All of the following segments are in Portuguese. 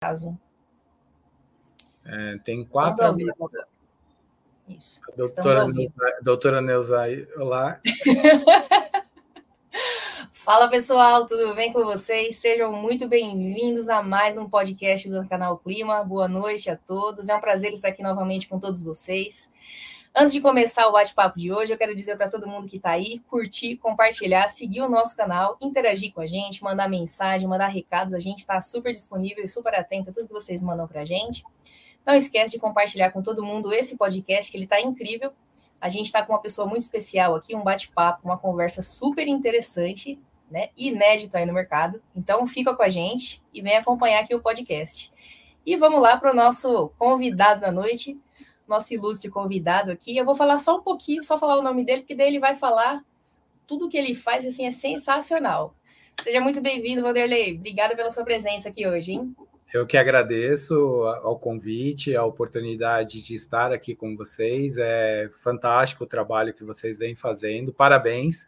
caso. É, tem quatro amigos. Isso. A doutora, Neuza, doutora Neuza, olá. Fala pessoal, tudo bem com vocês? Sejam muito bem-vindos a mais um podcast do canal Clima. Boa noite a todos. É um prazer estar aqui novamente com todos vocês. Antes de começar o bate-papo de hoje, eu quero dizer para todo mundo que está aí, curtir, compartilhar, seguir o nosso canal, interagir com a gente, mandar mensagem, mandar recados. A gente está super disponível e super atento a tudo que vocês mandam para a gente. Não esquece de compartilhar com todo mundo esse podcast, que ele está incrível. A gente está com uma pessoa muito especial aqui, um bate-papo, uma conversa super interessante, né? Inédita aí no mercado. Então fica com a gente e vem acompanhar aqui o podcast. E vamos lá para o nosso convidado da noite, nosso ilustre convidado aqui. Eu vou falar só um pouquinho, só falar o nome dele, porque daí ele vai falar tudo que ele faz, assim, é sensacional. Seja muito bem-vindo, Vanderlei. Obrigada pela sua presença aqui hoje, hein? Eu que agradeço ao convite, a oportunidade de estar aqui com vocês. É fantástico o trabalho que vocês vêm fazendo. Parabéns.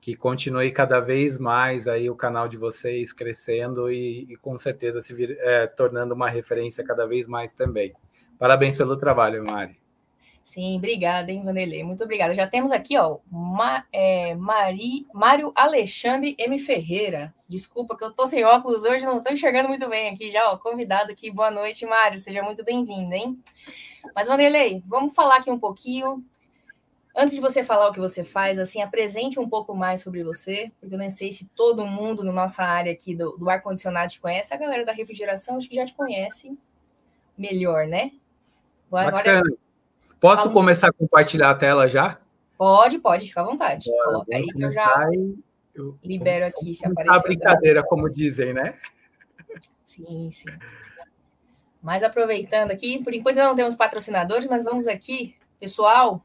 Que continue cada vez mais aí o canal de vocês crescendo e, e com certeza se vir, é, tornando uma referência cada vez mais também. Parabéns pelo trabalho, Mari. Sim, obrigada, hein, Vanderlei? Muito obrigada. Já temos aqui, ó, Ma, é, Mari, Mário Alexandre M. Ferreira. Desculpa que eu tô sem óculos hoje, não tô enxergando muito bem aqui já, ó, convidado aqui. Boa noite, Mário. Seja muito bem-vindo, hein? Mas, Vanderlei, vamos falar aqui um pouquinho. Antes de você falar o que você faz, assim, apresente um pouco mais sobre você, porque eu nem sei se todo mundo na nossa área aqui do, do ar-condicionado te conhece. A galera da refrigeração acho que já te conhece melhor, né? Agora, Posso Fala. começar a compartilhar a tela já? Pode, pode, fica à vontade. Bora, Coloca aí que eu já eu, libero aqui se aparecer. A brincadeira, como dizem, né? Sim, sim. Mas aproveitando aqui, por enquanto não temos patrocinadores, mas vamos aqui, pessoal,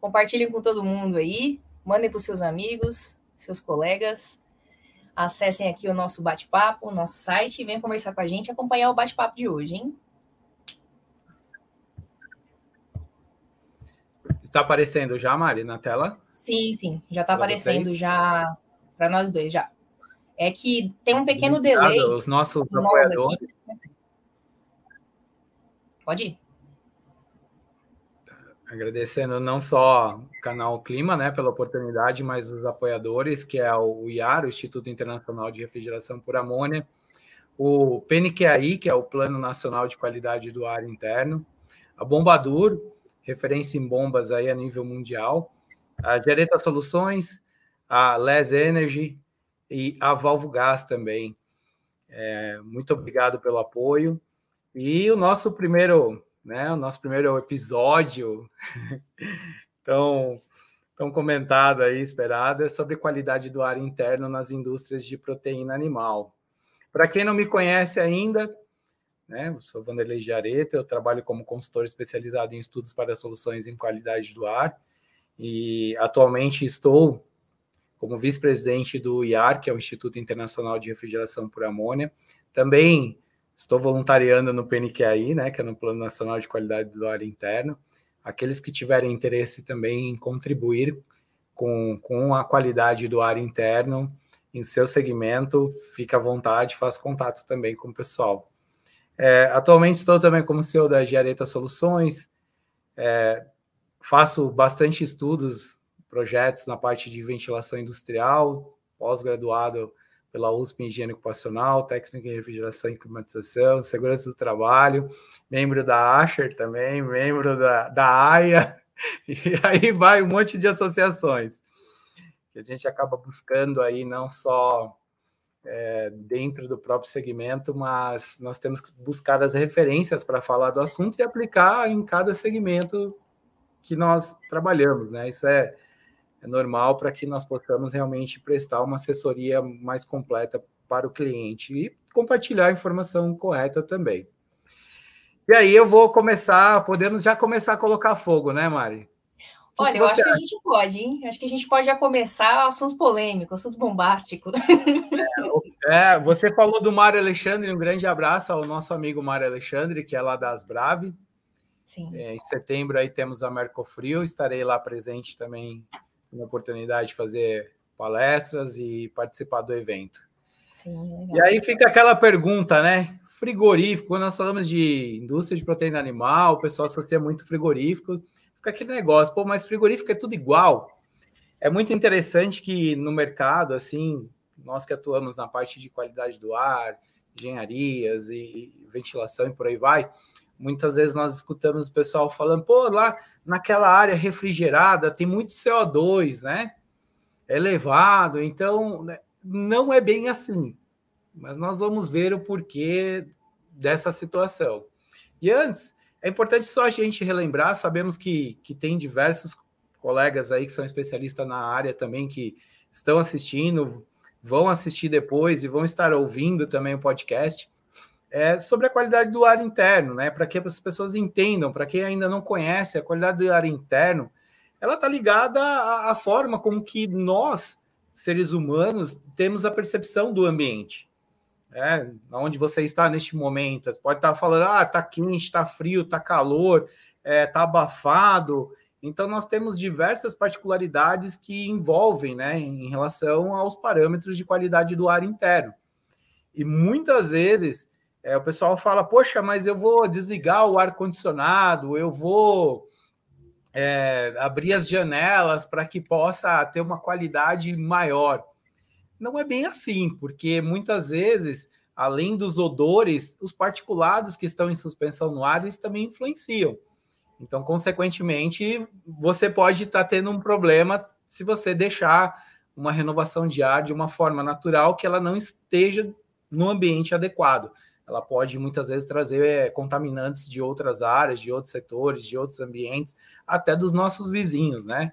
compartilhem com todo mundo aí, mandem para os seus amigos, seus colegas, acessem aqui o nosso bate-papo, o nosso site e venham conversar com a gente, acompanhar o bate-papo de hoje, hein? Está aparecendo já, Mari, na tela? Sim, sim, já está aparecendo vocês? já para nós dois já. É que tem um pequeno Obrigado, delay. Os nossos apoiadores. Aqui. Pode ir. Agradecendo não só o canal Clima, né, pela oportunidade, mas os apoiadores, que é o IAR, o Instituto Internacional de Refrigeração por Amônia, o PNQAI, que é o Plano Nacional de Qualidade do Ar Interno, a Bombadur, referência em bombas aí a nível mundial, a Diareta Soluções, a Les Energy e a Valvo Gás também. É, muito obrigado pelo apoio. E o nosso primeiro, né, o nosso primeiro episódio, tão, tão comentado aí, esperado, é sobre qualidade do ar interno nas indústrias de proteína animal. Para quem não me conhece ainda, né? Eu sou Vanderlei Jareta, eu trabalho como consultor especializado em estudos para soluções em qualidade do ar e atualmente estou como vice-presidente do IAR, que é o Instituto Internacional de Refrigeração por Amônia. Também estou voluntariando no PNQAI, né, que é no Plano Nacional de Qualidade do Ar Interno. Aqueles que tiverem interesse também em contribuir com, com a qualidade do ar interno em seu segmento, fique à vontade, faça contato também com o pessoal. É, atualmente estou também como CEO da Giareta Soluções, é, faço bastante estudos, projetos na parte de ventilação industrial, pós-graduado pela USP em Higiene Ocupacional, técnica em refrigeração e climatização, segurança do trabalho, membro da Asher também, membro da, da AIA, e aí vai um monte de associações que a gente acaba buscando aí não só é, dentro do próprio segmento, mas nós temos que buscar as referências para falar do assunto e aplicar em cada segmento que nós trabalhamos, né? Isso é, é normal para que nós possamos realmente prestar uma assessoria mais completa para o cliente e compartilhar a informação correta também. E aí eu vou começar, podemos já começar a colocar fogo, né, Mari? Olha, eu acho acha? que a gente pode, hein? Acho que a gente pode já começar assunto polêmico, assunto bombástico. É, você falou do Mário Alexandre, um grande abraço ao nosso amigo Mário Alexandre, que é lá das Brave. Sim. É, em setembro aí temos a Mercofrio, estarei lá presente também na oportunidade de fazer palestras e participar do evento. Sim, e aí fica aquela pergunta, né? frigorífico, quando nós falamos de indústria de proteína animal, o pessoal associa muito frigorífico, fica aquele negócio, pô, mas frigorífico é tudo igual. É muito interessante que no mercado, assim, nós que atuamos na parte de qualidade do ar, engenharias e ventilação e por aí vai, muitas vezes nós escutamos o pessoal falando, pô, lá naquela área refrigerada tem muito CO2, né? É elevado, então né, não é bem assim. Mas nós vamos ver o porquê dessa situação. E antes, é importante só a gente relembrar, sabemos que, que tem diversos colegas aí que são especialistas na área também que estão assistindo, vão assistir depois e vão estar ouvindo também o podcast. É, sobre a qualidade do ar interno, né? Para que as pessoas entendam, para quem ainda não conhece, a qualidade do ar interno, ela está ligada à, à, forma como que nós, seres humanos, temos a percepção do ambiente. É, onde você está neste momento, você pode estar falando, ah, tá quente, tá frio, tá calor, é, tá abafado. Então, nós temos diversas particularidades que envolvem, né, em relação aos parâmetros de qualidade do ar interno. E muitas vezes é, o pessoal fala, poxa, mas eu vou desligar o ar-condicionado, eu vou é, abrir as janelas para que possa ter uma qualidade maior. Não é bem assim, porque muitas vezes, além dos odores, os particulados que estão em suspensão no ar, eles também influenciam. Então, consequentemente, você pode estar tá tendo um problema se você deixar uma renovação de ar de uma forma natural que ela não esteja no ambiente adequado. Ela pode muitas vezes trazer é, contaminantes de outras áreas, de outros setores, de outros ambientes, até dos nossos vizinhos, né?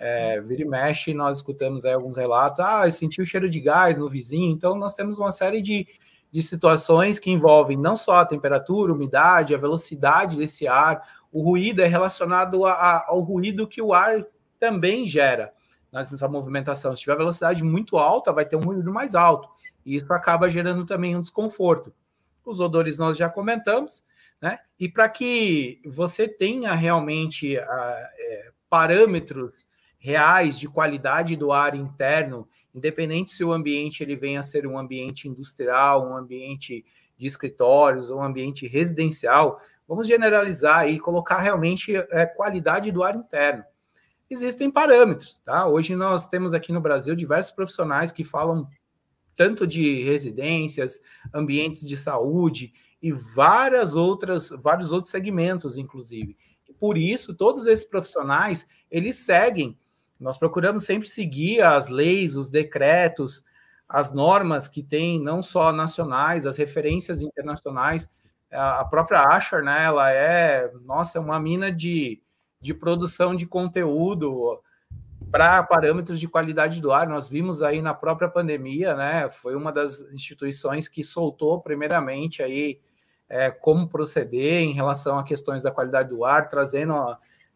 É, vira e mexe, nós escutamos aí alguns relatos, ah, senti o cheiro de gás no vizinho, então nós temos uma série de, de situações que envolvem não só a temperatura, a umidade, a velocidade desse ar, o ruído é relacionado a, a, ao ruído que o ar também gera nessa movimentação. Se tiver velocidade muito alta, vai ter um ruído mais alto. E isso acaba gerando também um desconforto. Os odores nós já comentamos, né? E para que você tenha realmente a, é, parâmetros reais de qualidade do ar interno, independente se o ambiente ele venha a ser um ambiente industrial, um ambiente de escritórios um ambiente residencial, Vamos generalizar e colocar realmente é, qualidade do ar interno. Existem parâmetros, tá? Hoje nós temos aqui no Brasil diversos profissionais que falam tanto de residências, ambientes de saúde e várias outras, vários outros segmentos, inclusive. Por isso, todos esses profissionais, eles seguem. Nós procuramos sempre seguir as leis, os decretos, as normas que tem, não só nacionais, as referências internacionais, a própria Asher, né, ela é, nossa, é uma mina de, de produção de conteúdo para parâmetros de qualidade do ar. Nós vimos aí na própria pandemia, né, foi uma das instituições que soltou primeiramente aí é, como proceder em relação a questões da qualidade do ar, trazendo,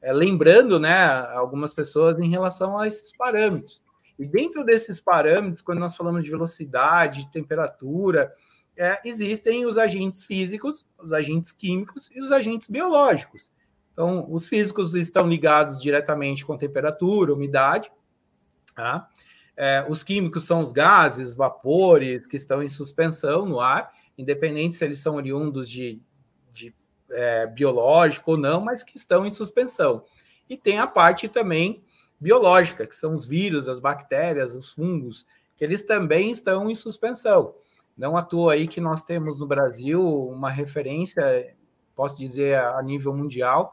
é, lembrando, né, algumas pessoas em relação a esses parâmetros. E dentro desses parâmetros, quando nós falamos de velocidade, temperatura, é, existem os agentes físicos, os agentes químicos e os agentes biológicos. Então, os físicos estão ligados diretamente com temperatura, umidade. Tá? É, os químicos são os gases, vapores que estão em suspensão no ar, independente se eles são oriundos de, de é, biológico ou não, mas que estão em suspensão. E tem a parte também biológica, que são os vírus, as bactérias, os fungos, que eles também estão em suspensão. Não à toa aí que nós temos no Brasil uma referência, posso dizer, a nível mundial,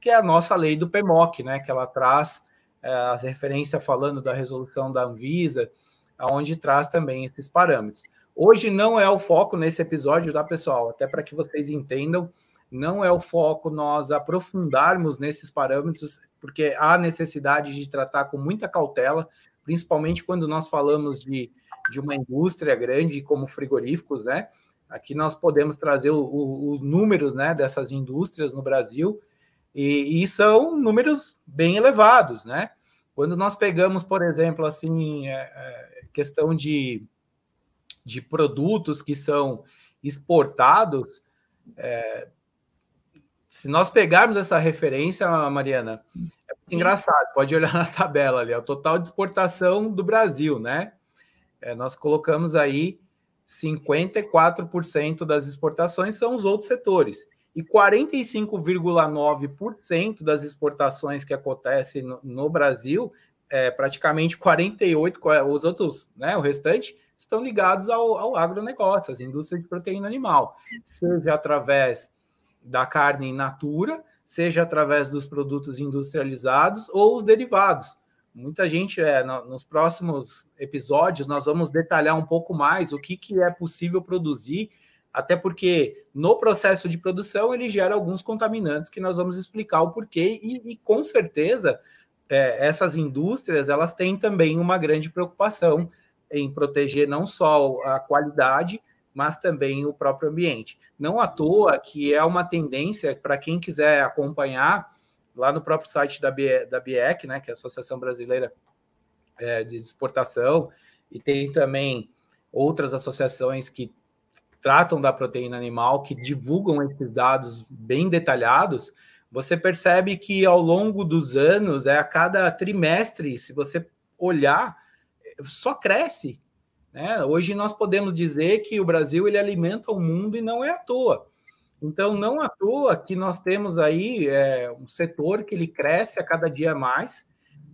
que é a nossa lei do PMOC, né? Que ela traz é, as referências falando da resolução da Anvisa, aonde traz também esses parâmetros. Hoje não é o foco nesse episódio, tá, pessoal? Até para que vocês entendam, não é o foco nós aprofundarmos nesses parâmetros, porque há necessidade de tratar com muita cautela, principalmente quando nós falamos de de uma indústria grande como frigoríficos, né? Aqui nós podemos trazer os números né, dessas indústrias no Brasil, e, e, são números bem elevados, né? Quando nós pegamos, por exemplo, assim, é, é, questão de, de produtos que são exportados, é, se nós pegarmos essa referência, Mariana, é engraçado, pode olhar na tabela ali, é o total de exportação do Brasil, né? É, nós colocamos aí 54% das exportações são os outros setores. E 45,9% das exportações que acontecem no, no Brasil, é, praticamente 48%, os outros, né, o restante, estão ligados ao, ao agronegócio, às indústrias de proteína animal, seja através da carne in natura, seja através dos produtos industrializados ou os derivados. Muita gente, é, no, nos próximos episódios, nós vamos detalhar um pouco mais o que, que é possível produzir, até porque no processo de produção ele gera alguns contaminantes que nós vamos explicar o porquê, e, e com certeza é, essas indústrias elas têm também uma grande preocupação em proteger não só a qualidade, mas também o próprio ambiente. Não à toa que é uma tendência para quem quiser acompanhar lá no próprio site da, BIE, da BIEC, né, que é a Associação Brasileira é, de Exportação, e tem também outras associações que tratam da proteína animal, que divulgam esses dados bem detalhados, você percebe que ao longo dos anos, é a cada trimestre, se você olhar, só cresce. Né? Hoje nós podemos dizer que o Brasil ele alimenta o mundo e não é à toa. Então, não à toa que nós temos aí é, um setor que ele cresce a cada dia mais.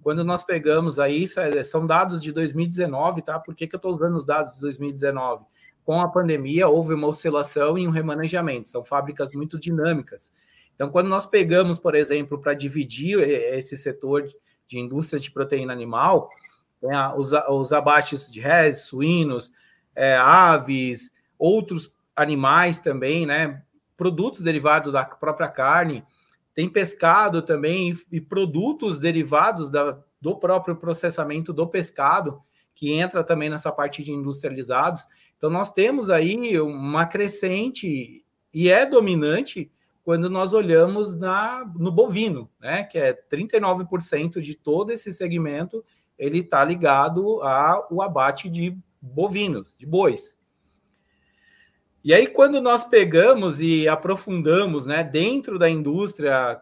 Quando nós pegamos aí, é, são dados de 2019, tá? Por que, que eu estou usando os dados de 2019? Com a pandemia, houve uma oscilação e um remanejamento. São fábricas muito dinâmicas. Então, quando nós pegamos, por exemplo, para dividir esse setor de indústria de proteína animal, os, os abates de res, suínos, é, aves, outros animais também, né? Produtos derivados da própria carne, tem pescado também e, produtos derivados da, do próprio processamento do pescado, que entra também nessa parte de industrializados. Então, nós temos aí uma crescente e é dominante quando nós olhamos na, no bovino, né, que é 39% de todo esse segmento, ele está ligado ao abate de bovinos, de bois. E aí, quando nós pegamos e aprofundamos né, dentro da indústria,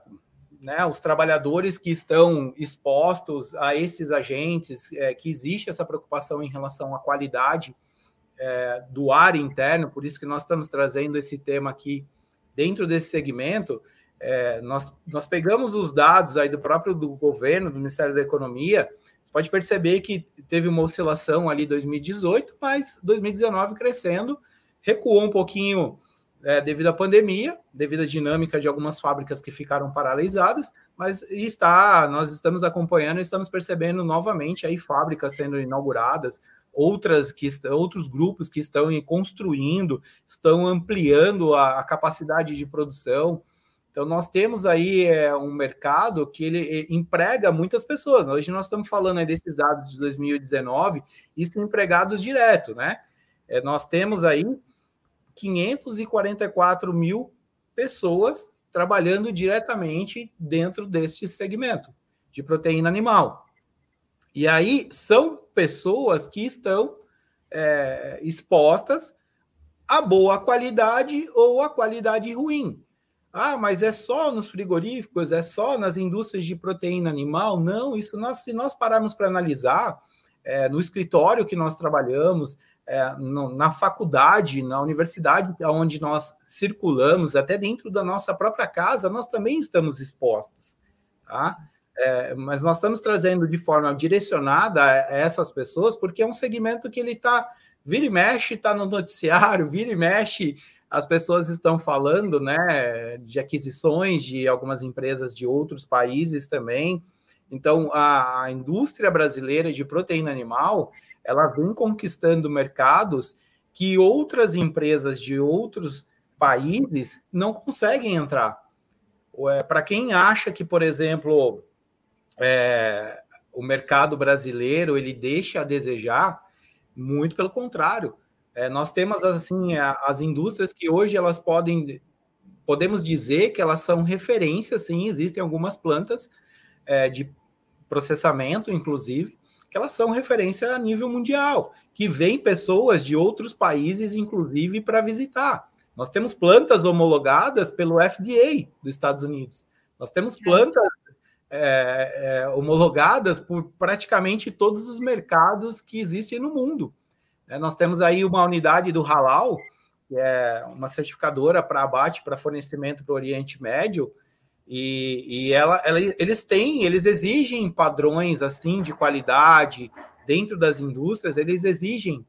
né, os trabalhadores que estão expostos a esses agentes, é, que existe essa preocupação em relação à qualidade é, do ar interno, por isso que nós estamos trazendo esse tema aqui dentro desse segmento, é, nós, nós pegamos os dados aí do próprio do governo, do Ministério da Economia, pode perceber que teve uma oscilação ali em 2018, mas 2019 crescendo, recuou um pouquinho é, devido à pandemia, devido à dinâmica de algumas fábricas que ficaram paralisadas, mas está, nós estamos acompanhando e estamos percebendo novamente aí fábricas sendo inauguradas, outras que outros grupos que estão construindo, estão ampliando a, a capacidade de produção. Então, nós temos aí é, um mercado que ele emprega muitas pessoas. Hoje nós estamos falando desses dados de 2019, isso empregados direto, né? É, nós temos aí 544 mil pessoas trabalhando diretamente dentro deste segmento de proteína animal. E aí são pessoas que estão é, expostas a boa qualidade ou a qualidade ruim. Ah, mas é só nos frigoríficos, é só nas indústrias de proteína animal? Não, isso nós, se nós pararmos para analisar, é, no escritório que nós trabalhamos, é, no, na faculdade, na universidade onde nós circulamos, até dentro da nossa própria casa, nós também estamos expostos. Tá? É, mas nós estamos trazendo de forma direcionada a essas pessoas, porque é um segmento que ele está, vira e mexe, está no noticiário, vira e mexe, as pessoas estão falando né, de aquisições de algumas empresas de outros países também. Então, a, indústria brasileira de proteína animal, ela vem conquistando mercados que outras empresas de outros países não conseguem entrar. Para quem acha que, por exemplo, é, o mercado brasileiro ele deixa a desejar, muito pelo contrário. É, nós temos assim as indústrias que hoje elas podem, podemos dizer que elas são referências, sim, existem algumas plantas é, de processamento, inclusive, que elas são referência a nível mundial, que vêm pessoas de outros países, inclusive, para visitar. Nós temos plantas homologadas pelo FDA dos Estados Unidos. Nós temos plantas é, é, homologadas por praticamente todos os mercados que existem no mundo. É, nós temos aí uma unidade do Halal, que é uma certificadora para abate, para fornecimento para o Oriente Médio, e, e ela, ela, eles têm, eles exigem padrões assim de qualidade dentro das indústrias, eles exigem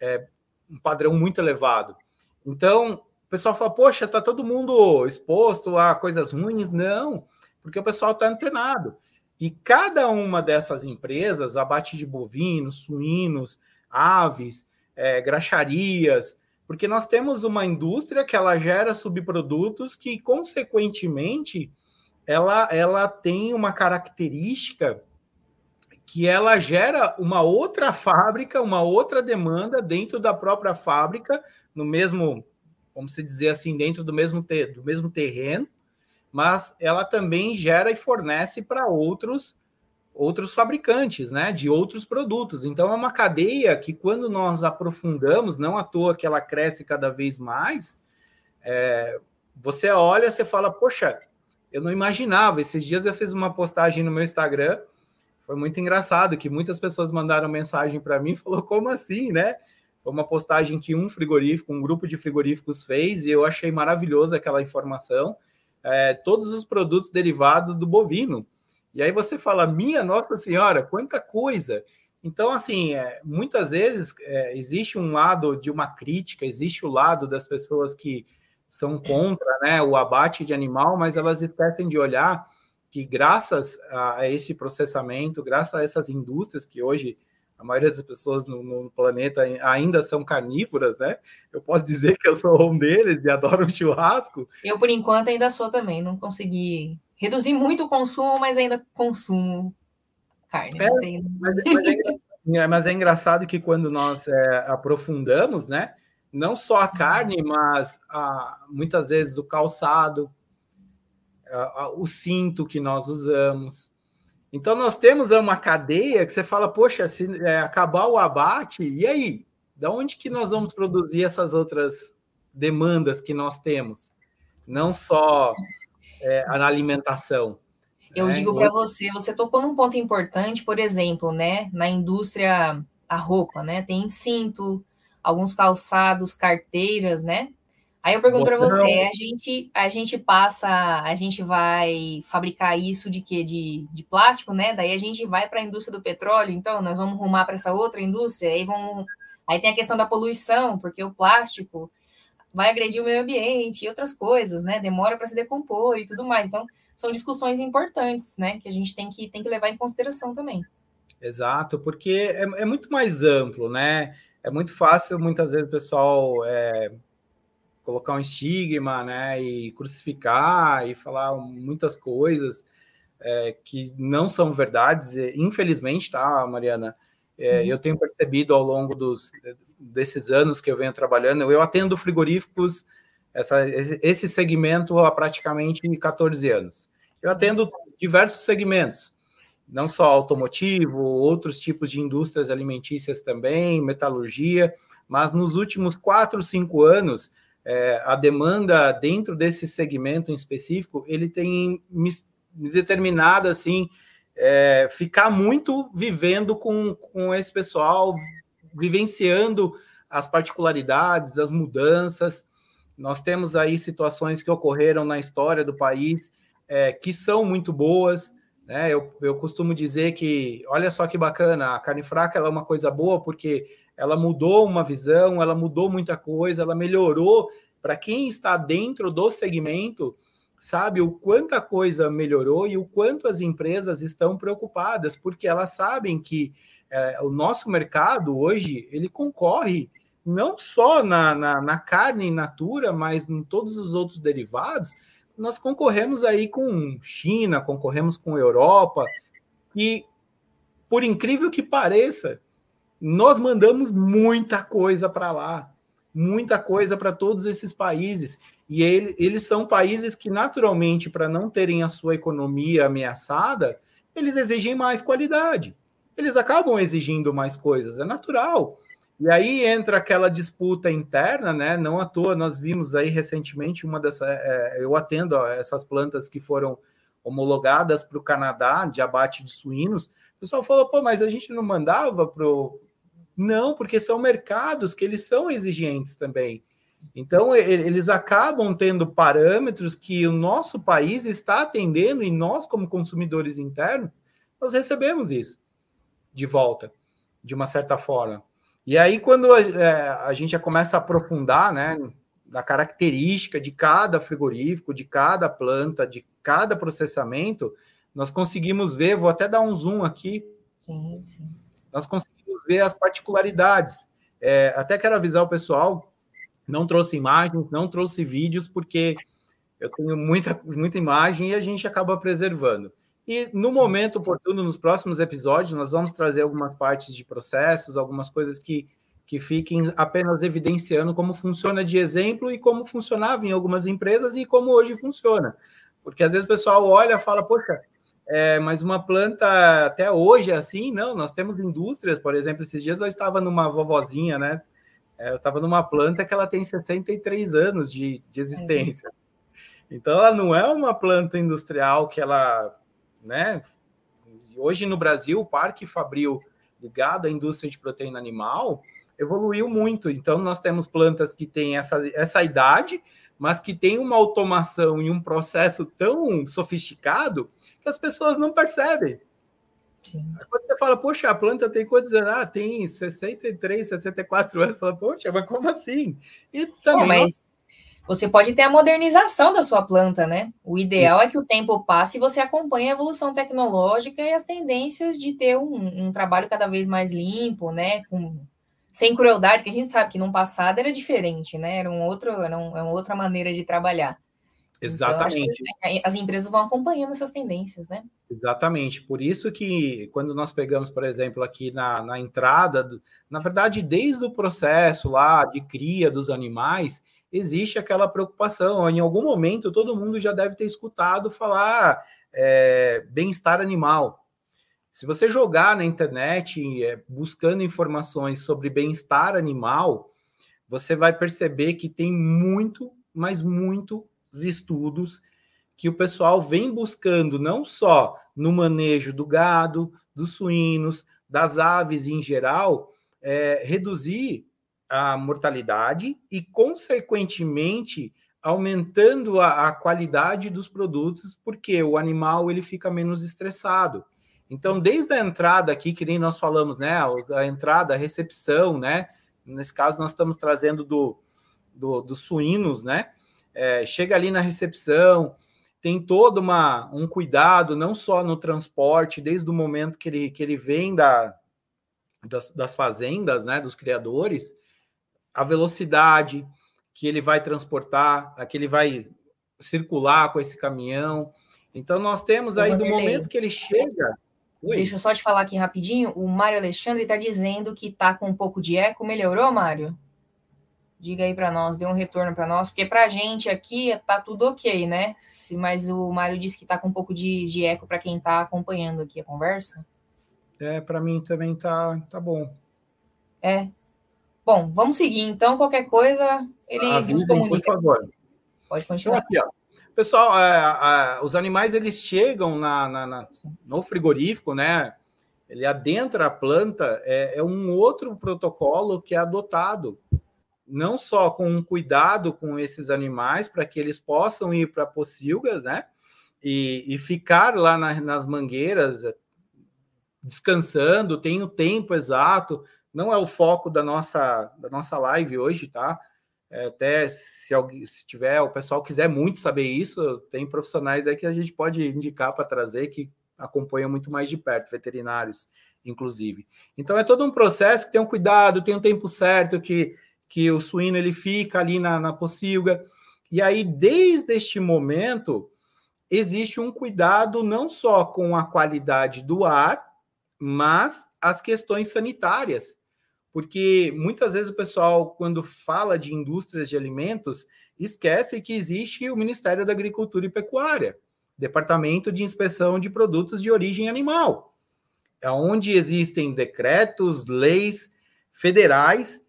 é, um padrão muito elevado. Então, o pessoal fala, poxa, tá todo mundo exposto a coisas ruins. Não, porque o pessoal está antenado. E cada uma dessas empresas, abate de bovinos, suínos, aves, é, graxarias, porque nós temos uma indústria que ela gera subprodutos que, consequentemente, ela, ela tem uma característica que ela gera uma outra fábrica, uma outra demanda dentro da própria fábrica, no mesmo, vamos dizer assim, dentro do mesmo, ter, do mesmo terreno, mas ela também gera e fornece para outros outros fabricantes, né, de outros produtos. Então é uma cadeia que quando nós aprofundamos, não à toa que ela cresce cada vez mais, é, você olha, você fala, poxa, eu não imaginava. Esses dias eu fiz uma postagem no meu Instagram, foi muito engraçado que muitas pessoas mandaram mensagem para mim, falou como assim, né? Foi uma postagem que um frigorífico, um grupo de frigoríficos fez e eu achei maravilhoso aquela informação. É, todos os produtos derivados do bovino. E aí você fala, minha Nossa Senhora, quanta coisa! Então, assim, é, muitas vezes é, existe um lado de uma crítica, existe o lado das pessoas que são contra né, o abate de animal, mas elas esquecem de olhar que, graças a esse processamento, graças a essas indústrias que hoje a maioria das pessoas no, no, planeta ainda são carnívoras, né? Eu posso dizer que eu sou um deles e adoro um churrasco. Eu, por enquanto, ainda sou também. Não consegui reduzir muito o consumo, mas ainda consumo carne. É, mas, mas, é, é, mas, é, engraçado que quando nós é, aprofundamos, né? Não só a carne, mas a, muitas vezes o calçado, a, a, o cinto que nós usamos. Então nós temos uma cadeia que você fala, poxa, se é, acabar o abate, e aí? Da onde que nós vamos produzir essas outras demandas que nós temos? Não só é, na alimentação. Eu né? digo para você, você tocou num ponto importante, por exemplo, né, na indústria da roupa, né, tem cinto, alguns calçados, carteiras, né? Aí eu pergunto para você, a gente, a gente passa, a gente vai fabricar isso de quê? De, de plástico, né? Daí a gente vai para a indústria do petróleo, então nós vamos rumar para essa outra indústria, aí vão, aí tem a questão da poluição, porque o plástico vai agredir o meio ambiente e outras coisas, né? Demora para se decompor e tudo mais. Então, são discussões importantes, né? Que a gente tem que, tem que levar em consideração também. Exato, porque é, é muito mais amplo, né? É muito fácil, muitas vezes, o pessoal é, colocar um estigma, né? E crucificar e falar muitas coisas é, que não são verdades. Infelizmente, tá, Mariana? É, uhum. Eu tenho percebido ao longo dos, desses anos que eu venho trabalhando, eu atendo frigoríficos, essa, esse segmento há praticamente 14 anos. Eu atendo diversos segmentos, não só automotivo, outros tipos de indústrias alimentícias também, metalurgia, mas nos últimos quatro, cinco anos, é, a demanda dentro desse segmento em específico, ele tem me determinado, assim, é, ficar muito vivendo com, com esse pessoal, vivenciando as particularidades, as mudanças. Nós temos aí situações que ocorreram na história do país é, que são muito boas. Né? Eu, eu costumo dizer que, olha só que bacana, a carne fraca é uma coisa boa porque ela mudou uma visão, ela mudou muita coisa, ela melhorou. Para quem está dentro do segmento, sabe o quanto a coisa melhorou e o quanto as empresas estão preocupadas, porque elas sabem que é, o nosso mercado hoje ele concorre não só na, na, na carne in natura, mas em todos os outros derivados. Nós concorremos aí com China, concorremos com Europa, e por incrível que pareça, nós mandamos muita coisa para lá, muita coisa para todos esses países. E ele, eles são países que, naturalmente, para não terem a sua economia ameaçada, eles exigem mais qualidade eles acabam exigindo mais coisas, é natural. E aí entra aquela disputa interna, né? Não à toa, nós vimos aí recentemente uma dessas. É, eu atendo essas plantas que foram homologadas para o Canadá de abate de suínos. O pessoal falou, pô, mas a gente não mandava Não, porque são mercados que eles são exigentes também. Então, eles acabam tendo parâmetros que o nosso país está atendendo e nós, como consumidores internos, nós recebemos isso de volta, de uma certa forma. E aí, quando a, é, a gente já começa a aprofundar, né, da característica de cada frigorífico, de cada planta, de cada processamento, nós conseguimos ver, vou até dar um zoom aqui. Sim, sim. Nós conseguimos ver as particularidades. É, até quero avisar o pessoal, não trouxe imagens, não trouxe vídeos, porque eu tenho muita, muita imagem e a gente acaba preservando. E no sim, momento oportuno, nos próximos episódios, nós vamos trazer algumas partes de processos, algumas coisas que que fiquem apenas evidenciando como funciona de exemplo e como funcionava em algumas empresas e como hoje funciona. Porque às vezes o pessoal olha e fala, poxa, é, mas uma planta até hoje é assim? Não, nós temos indústrias, por exemplo, esses dias eu estava numa vovozinha, né? É, eu estava numa planta que ela tem 63 anos de, de existência. Então ela não é uma planta industrial que ela, né? Hoje no Brasil, o Parque Fabril ligado à indústria de proteína animal, evoluiu muito. Então, nós temos plantas que têm essa, essa idade, mas que têm uma automação e um processo tão sofisticado que as pessoas não percebem. Sim. Quando você fala, poxa, a planta tem quantos anos? Ah, tem 63, 64 anos. Fala, poxa, mas como assim? E também. mas você pode ter a modernização da sua planta, né? O ideal é que o tempo passe e você acompanhe a evolução tecnológica e as tendências de ter um, um trabalho cada vez mais limpo, né? Com sem crueldade, que a gente sabe que no passado era diferente, né? Era, um outro, era, um, era uma outra maneira de trabalhar. Então, Exatamente. Então, as empresas vão acompanhando essas tendências, né? Exatamente. Por isso que quando nós pegamos, por exemplo, aqui na, na entrada, na verdade, desde o processo lá de cria dos animais, existe aquela preocupação. Em algum momento, todo mundo já deve ter escutado falar é, bem-estar animal. Se você jogar na internet é, buscando informações sobre bem-estar animal, você vai perceber que tem muito, mas muitos estudos que o pessoal vem buscando não só no manejo do gado, dos suínos, das aves em geral, é, reduzir a mortalidade e, consequentemente, aumentando a, a, qualidade dos produtos, porque o animal ele fica menos estressado. Então, desde a entrada aqui, que nem nós falamos, né? A entrada, a recepção, né? Nesse caso, nós estamos trazendo do, do, dos suínos, né? É, chega ali na recepção, tem todo uma, um cuidado, não só no transporte, desde o momento que ele, que ele vem da, das, das fazendas, né? Dos criadores, a velocidade que ele vai transportar, a que ele vai circular com esse caminhão. Então, nós temos aí, do momento que ele chega Oi. Deixa eu só te falar aqui rapidinho. O Mário Alexandre está dizendo que está com um pouco de eco. Melhorou, Mário? Diga aí para nós, dê um retorno para nós, porque para a gente aqui tá tudo ok, né? Mas o Mário disse que está com um pouco de, de eco para quem está acompanhando aqui a conversa. É, para mim também tá, tá bom. É. Bom, vamos seguir então. Qualquer coisa, ele Avisem, nos comunica. Por favor. Pode continuar. Aqui, ó. Pessoal, é, os animais eles chegam na, na, na, no frigorífico, né? Ele adentra a planta, é, é, um outro protocolo que é adotado, não só com um cuidado com esses animais para que eles possam ir para pocilgas, né? E, e ficar lá na, nas mangueiras descansando, tem o tempo exato. Não é o foco da nossa da nossa live hoje, tá? É, até se alguém, se tiver, o pessoal quiser muito saber isso, tem profissionais aí que a gente pode indicar para trazer que acompanham muito mais de perto, veterinários, inclusive. Então é todo um processo que tem um cuidado, tem um tempo certo que, que o suíno ele fica ali na, na pocilga. E aí, desde este momento, existe um cuidado não só com a qualidade do ar, mas as questões sanitárias porque muitas vezes o pessoal, quando fala de indústrias de alimentos, esquece que existe o Ministério da Agricultura e Pecuária, Departamento de Inspeção de Produtos de Origem Animal, onde existem decretos, leis federais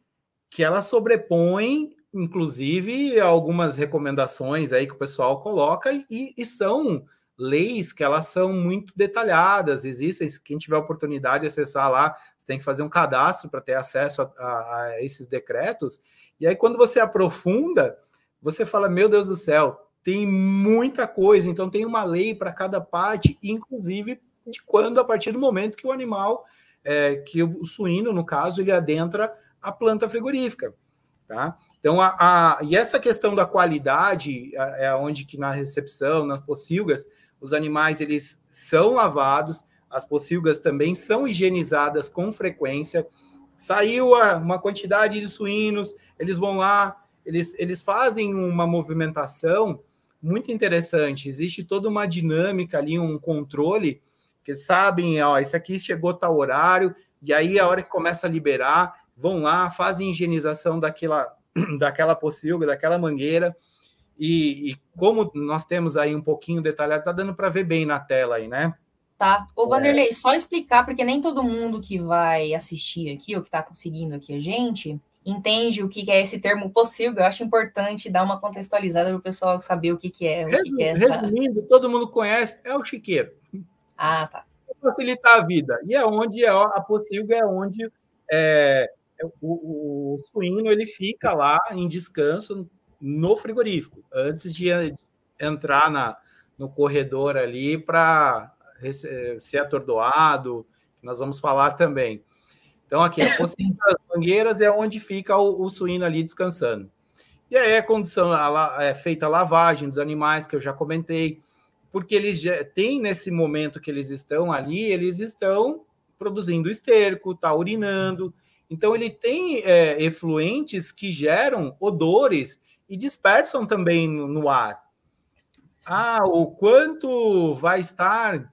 que elas sobrepõem, inclusive, algumas recomendações aí que o pessoal coloca e, e são leis que elas são muito detalhadas. Existem, quem tiver oportunidade de acessar lá você tem que fazer um cadastro para ter acesso a, a, a esses decretos. E aí, quando você aprofunda, você fala: Meu Deus do céu, tem muita coisa. Então, tem uma lei para cada parte, inclusive de quando, a partir do momento que o animal, é, que o suíno, no caso, ele adentra a planta frigorífica. Tá? Então, a, a, e essa questão da qualidade é onde que na recepção, nas pocilgas, os animais eles são lavados, as pocilgas também são higienizadas com frequência. Saiu uma quantidade de suínos, eles vão lá, eles, eles fazem uma movimentação muito interessante. Existe toda uma dinâmica ali, um controle, que sabem, ó, esse aqui chegou tal horário, e aí a hora que começa a liberar, vão lá, fazem higienização daquela, daquela pocilga, daquela mangueira, e, e, como nós temos aí um pouquinho detalhado, tá dando para ver bem na tela aí, né? Tá. Ô, Vanderlei, é. só explicar, porque nem todo mundo que vai assistir aqui, ou que está conseguindo aqui a gente, entende o que é esse termo possível, eu acho importante dar uma contextualizada para o pessoal saber o que, que é. O que que é essa... Resumindo, todo mundo conhece, é o chiqueiro. Ah, tá. Facilitar a vida. E é onde é, a possível é onde é, o, o, suíno ele fica lá em descanso no frigorífico, antes de entrar na, no corredor ali para ser atordoado, nós vamos falar também. Então, aqui, a das mangueiras é onde fica o, o, suíno ali descansando. E aí é condição, a, é feita a lavagem dos animais, que eu já comentei, porque eles já têm nesse momento que eles estão ali, eles estão produzindo esterco, tá urinando. Então, ele tem é, efluentes que geram odores e dispersam também no, no ar. Ah, o quanto vai estar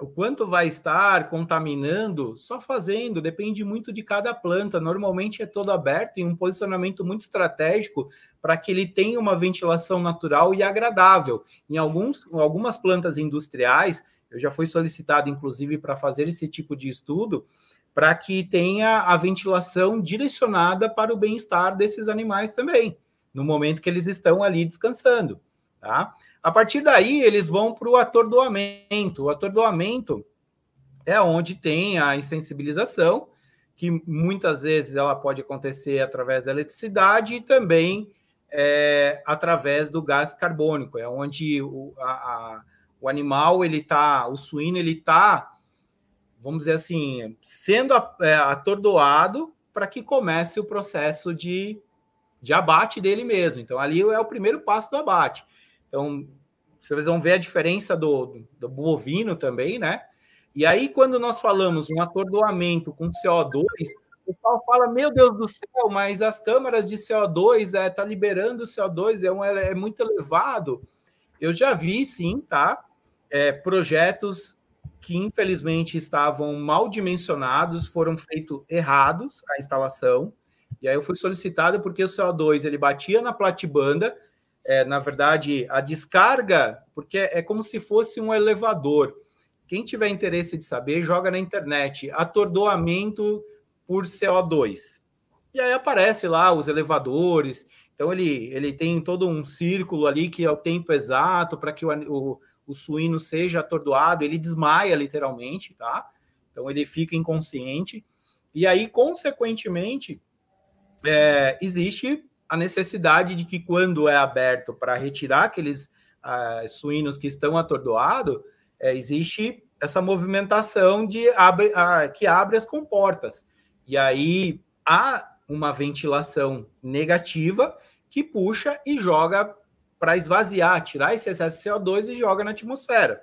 o quanto vai estar contaminando, só fazendo, depende muito de cada planta. Normalmente é todo aberto em um posicionamento muito estratégico para que ele tenha uma ventilação natural e agradável. Em alguns, algumas plantas industriais, eu já fui solicitado, inclusive, para fazer esse tipo de estudo, para que tenha a ventilação direcionada para o bem-estar desses animais também, no momento que eles estão ali descansando. Tá? A partir daí, eles vão para o atordoamento. O atordoamento é onde tem a insensibilização, que muitas vezes ela pode acontecer através da eletricidade e também é, através do gás carbônico. É onde o, a, a, o animal, ele tá, o suíno, ele está, vamos dizer assim, sendo é, atordoado para que comece o processo de, de abate dele mesmo. Então, ali é o primeiro passo do abate. Então, vocês vão ver a diferença do, do bovino também, né? E aí, quando nós falamos um atordoamento com CO2, o pessoal fala, meu Deus do céu, mas as câmaras de CO2 é, tá liberando CO2, é, um, é muito elevado. Eu já vi, sim, tá? É, projetos que infelizmente estavam mal dimensionados, foram feitos errados a instalação. E aí eu fui solicitado porque o CO2 ele batia na platibanda é, na verdade, a descarga, porque é como se fosse um elevador. Quem tiver interesse de saber, joga na internet atordoamento por CO2. E aí aparece lá os elevadores. Então ele, ele tem todo um círculo ali que é o tempo exato para que o, o, o suíno seja atordoado. Ele desmaia literalmente, tá? Então ele fica inconsciente. E aí, consequentemente, é, existe a necessidade de que, quando é aberto para retirar aqueles uh, suínos que estão atordoados, é, existe essa movimentação de abre, uh, que abre as comportas. E aí há uma ventilação negativa que puxa e joga para esvaziar, tirar esse excesso de CO2 e joga na atmosfera.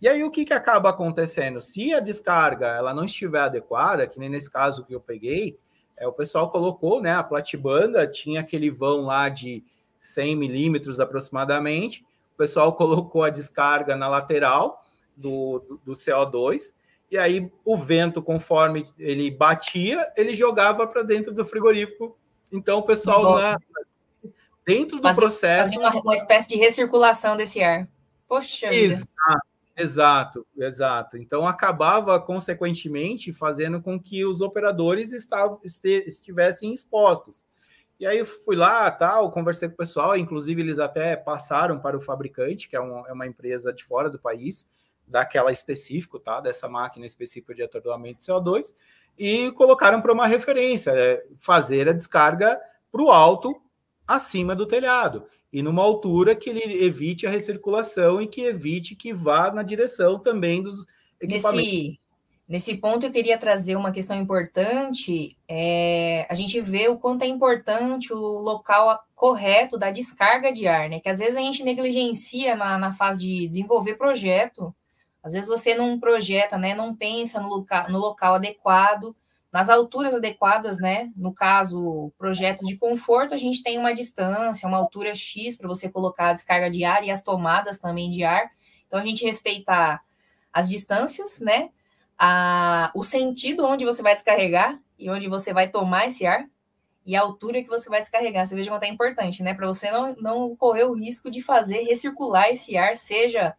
E aí o que, que acaba acontecendo? Se a descarga ela não estiver adequada, que nem nesse caso que eu peguei, é, o pessoal colocou, né, a platibanda tinha aquele vão lá de 100 milímetros aproximadamente, o pessoal colocou a descarga na lateral do, do, do CO2, e aí o vento, conforme ele batia, ele jogava para dentro do frigorífico. Então o pessoal na, dentro do fazia, processo. Fazia uma, uma, espécie de recirculação desse ar. Poxa Exato. Vida. Exato, exato. Então acabava consequentemente fazendo com que os operadores estavam, estivessem expostos. E aí eu fui lá, tal, conversei com o pessoal, inclusive eles até passaram para o fabricante, que é, um, é uma empresa de fora do país, daquela específico, tá? Dessa máquina específica de atordoamento de CO2. e colocaram para uma referência, é fazer a descarga para o alto, acima do telhado, e numa altura que ele evite a recirculação e que evite que vá na direção também dos equipamentos. Nesse, nesse ponto, eu queria trazer uma questão importante. É, a gente vê o quanto é importante o local correto da descarga de ar, né? Que às vezes a gente negligencia na, na fase de desenvolver projeto às vezes você não projeta, né, não pensa no local, no local adequado, nas alturas adequadas, né? No caso, projetos de conforto, a gente tem uma distância, uma altura X para você colocar a descarga de ar e as tomadas também de ar. Então, a gente respeitar as distâncias, né? A, o sentido onde você vai descarregar e onde você vai tomar esse ar e a altura que você vai descarregar. Você veja quanto é importante, né? Para você não, não correr o risco de fazer recircular esse ar, seja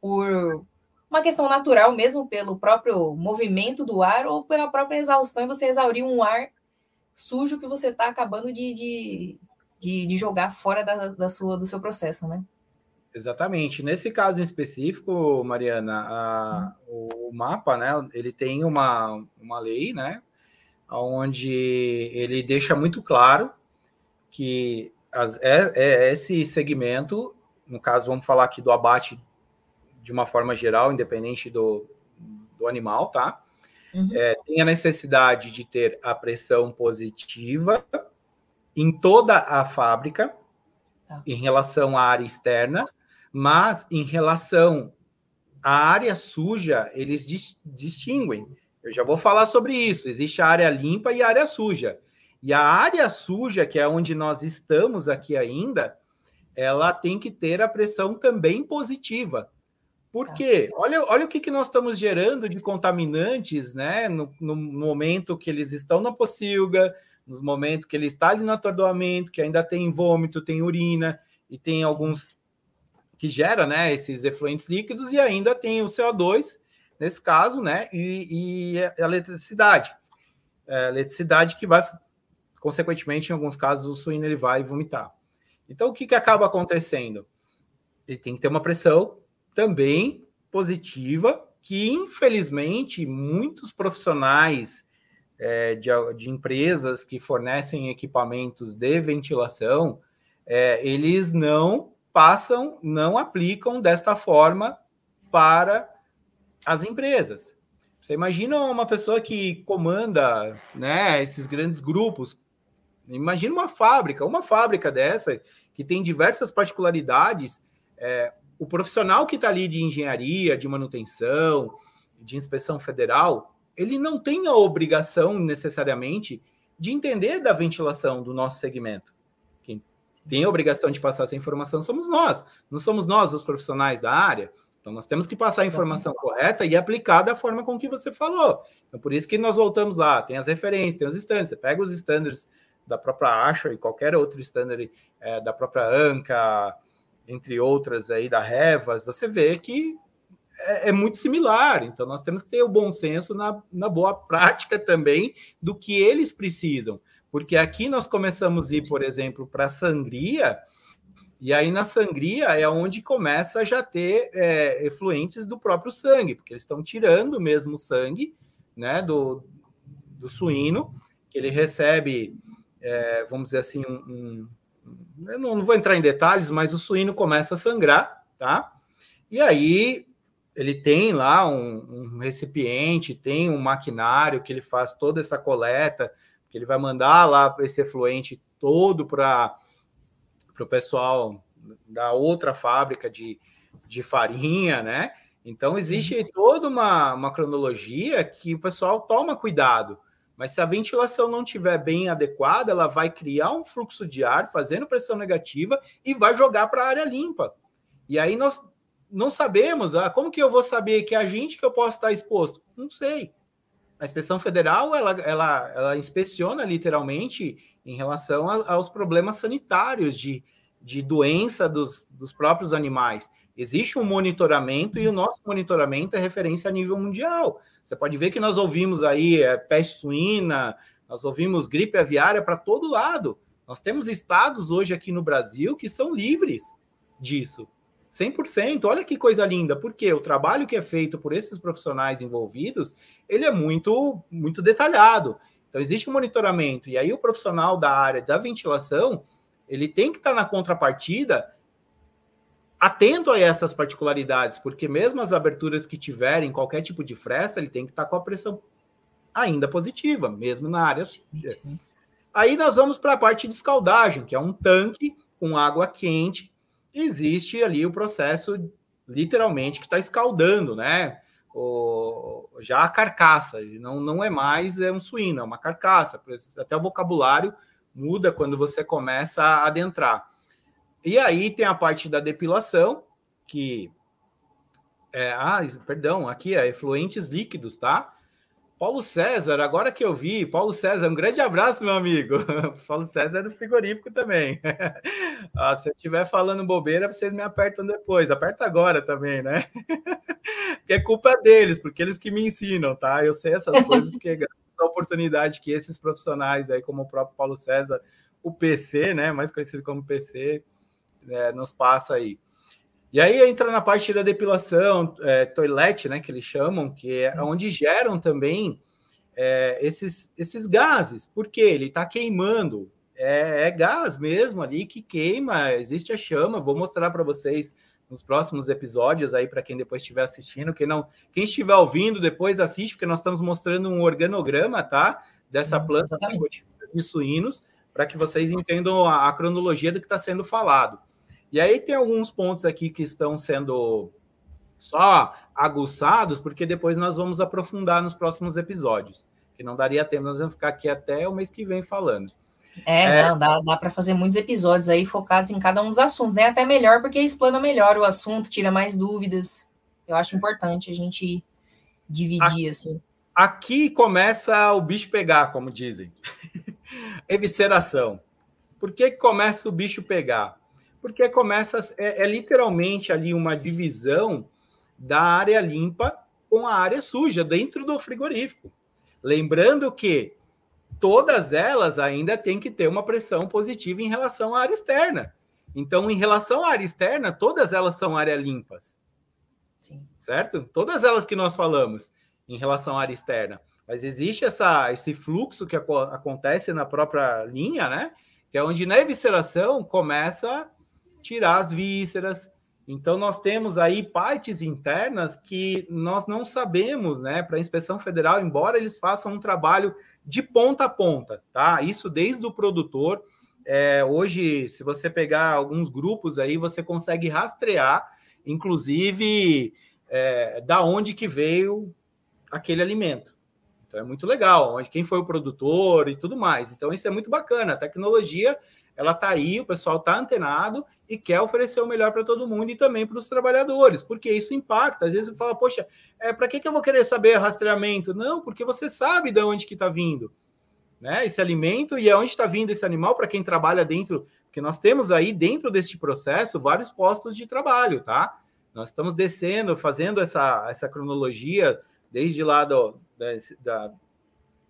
por uma questão natural mesmo pelo próprio movimento do ar ou pela própria exaustão e você exaurir um ar sujo que você está acabando de, de, de, de, jogar fora da, da, sua, do seu processo, né? Exatamente. Nesse caso em específico, Mariana, a, hum. o mapa, né, ele tem uma, uma lei, né, onde ele deixa muito claro que as, é, é esse segmento, no caso, vamos falar aqui do abate de uma forma geral, independente do, do animal, tá? Uhum. É, tem a necessidade de ter a pressão positiva em toda a fábrica, tá. em relação à área externa, mas em relação à área suja, eles dis distinguem. Eu já vou falar sobre isso. Existe a área limpa e a área suja. E a área suja, que é onde nós estamos aqui ainda, ela tem que ter a pressão também positiva. Por tá. quê? Olha, olha o que, que nós estamos gerando de contaminantes, né? No, no momento que eles estão na pocilga, nos momentos que ele está ali no atordoamento, que ainda tem vômito, tem urina e tem alguns que gera, né? Esses efluentes líquidos e ainda tem o CO2 nesse caso, né? E, e a eletricidade, é, a eletricidade que vai, consequentemente, em alguns casos, o suíno ele vai vomitar. Então, o que, que acaba acontecendo? Ele tem que ter uma pressão também positiva, que infelizmente muitos profissionais é, de, de, empresas que fornecem equipamentos de ventilação, é, eles não passam, não aplicam desta forma para as empresas. Você imagina uma pessoa que comanda né, esses grandes grupos, imagina uma fábrica, uma fábrica dessa que tem diversas particularidades, é, o profissional que está ali de engenharia, de manutenção, de inspeção federal, ele não tem a obrigação necessariamente de entender da ventilação do nosso segmento. Quem tem a obrigação de passar essa informação somos nós, não somos nós os profissionais da área. Então nós temos que passar a informação correta e aplicar da forma com que você falou. Então por isso que nós voltamos lá, tem as referências, tem os estándares, você pega os estándares da própria Asher e qualquer outro standard é, da própria ANCA, entre outras aí da Revas, você vê que é, é, muito similar. Então, nós temos que ter o bom senso na, na boa prática também do que eles precisam. Porque aqui nós começamos a ir, por exemplo, para a sangria, e aí na sangria é onde começa a já ter é, efluentes do próprio sangue, porque eles estão tirando mesmo o sangue né, do, do suíno, que ele recebe, é, vamos dizer assim, um, um eu não, não vou entrar em detalhes, mas o suíno começa a sangrar, tá? E aí ele tem lá um, um, recipiente, tem um maquinário que ele faz toda essa coleta, que ele vai mandar lá esse efluente todo para o pessoal da outra fábrica de, de farinha, né? Então existe uhum. toda uma, uma cronologia que o pessoal toma cuidado. Mas se a ventilação não estiver bem adequada, ela vai criar um fluxo de ar fazendo pressão negativa e vai jogar para a área limpa. E aí nós não sabemos, ah, como que eu vou saber que a gente que eu posso estar exposto? Não sei. A inspeção federal, ela, ela, ela inspeciona literalmente em relação a, aos problemas sanitários de, de doença dos, dos próprios animais. Existe um monitoramento e o nosso monitoramento é referência a nível mundial. Você pode ver que nós ouvimos aí é, peste suína, nós ouvimos gripe aviária para todo lado. Nós temos estados hoje aqui no Brasil que são livres disso, 100%. Olha que coisa linda, porque o trabalho que é feito por esses profissionais envolvidos, ele é muito, muito detalhado. Então, existe um monitoramento, e aí o profissional da área da ventilação, ele tem que estar na contrapartida atento a essas particularidades, porque mesmo as aberturas que tiverem qualquer tipo de fresta, ele tem que estar com a pressão ainda positiva, mesmo na área suja. Aí nós vamos para a parte de escaldagem, que é um tanque com água quente. Existe ali o processo, literalmente, que está escaldando, né? O, já a carcaça, não, não é mais é um suíno, é uma carcaça. Até o vocabulário muda quando você começa a adentrar. E aí tem a parte da depilação, que é, ah, perdão, aqui é efluentes líquidos, tá? Paulo César, agora que eu vi, Paulo César, um grande abraço, meu amigo. Paulo César é do frigorífico também. ah, se eu estiver falando bobeira, vocês me apertam depois. Aperta agora também, né? porque é culpa deles, porque eles que me ensinam, tá? Eu sei essas coisas porque é a oportunidade que esses profissionais aí, como o próprio Paulo César, o PC, né, mais conhecido como PC, né, nos passa aí. E aí entra na parte da depilação, é, toilette, né, que eles chamam, que é onde geram também é, esses, esses gases, porque ele está queimando, é, é, gás mesmo ali que queima, existe a chama, vou mostrar para vocês nos próximos episódios aí para quem depois estiver assistindo, quem não, quem estiver ouvindo depois assiste, porque nós estamos mostrando um organograma, tá, dessa uhum, planta de suínos, para que vocês entendam a, a cronologia do que está sendo falado. E aí tem alguns pontos aqui que estão sendo só aguçados, porque depois nós vamos aprofundar nos próximos episódios. Que não daria tempo, nós vamos ficar aqui até o mês que vem falando. É, é... Não, dá, dá para fazer muitos episódios aí focados em cada um dos assuntos, né? Até melhor, porque explana melhor o assunto, tira mais dúvidas. Eu acho importante a gente dividir aqui, assim. Aqui começa o bicho pegar, como dizem. Evisceração. Por que, que começa o bicho pegar? Porque começa é, é literalmente ali uma divisão da área limpa com a área suja dentro do frigorífico. Lembrando que todas elas ainda têm que ter uma pressão positiva em relação à área externa. Então, em relação à área externa, todas elas são áreas limpas. Sim. Certo? Todas elas que nós falamos em relação à área externa. Mas existe essa, esse fluxo que acontece na própria linha, né? Que é onde na evisceração começa tirar as vísceras. Então, nós temos aí partes internas que nós não sabemos, né? Para a inspeção federal, embora eles façam um trabalho de ponta a ponta, tá? Isso desde o produtor. É, hoje, se você pegar alguns grupos aí, você consegue rastrear, inclusive, é, da onde que veio aquele alimento. Então é muito legal, onde quem foi o produtor e tudo mais. Então isso é muito bacana. A tecnologia ela está aí, o pessoal está antenado e quer oferecer o melhor para todo mundo e também para os trabalhadores, porque isso impacta. Às vezes você fala, poxa, é, para que, que eu vou querer saber rastreamento? Não, porque você sabe de onde que está vindo né, esse alimento e aonde está vindo esse animal para quem trabalha dentro, porque nós temos aí dentro deste processo vários postos de trabalho, tá? Nós estamos descendo, fazendo essa, essa cronologia desde lá do, da, da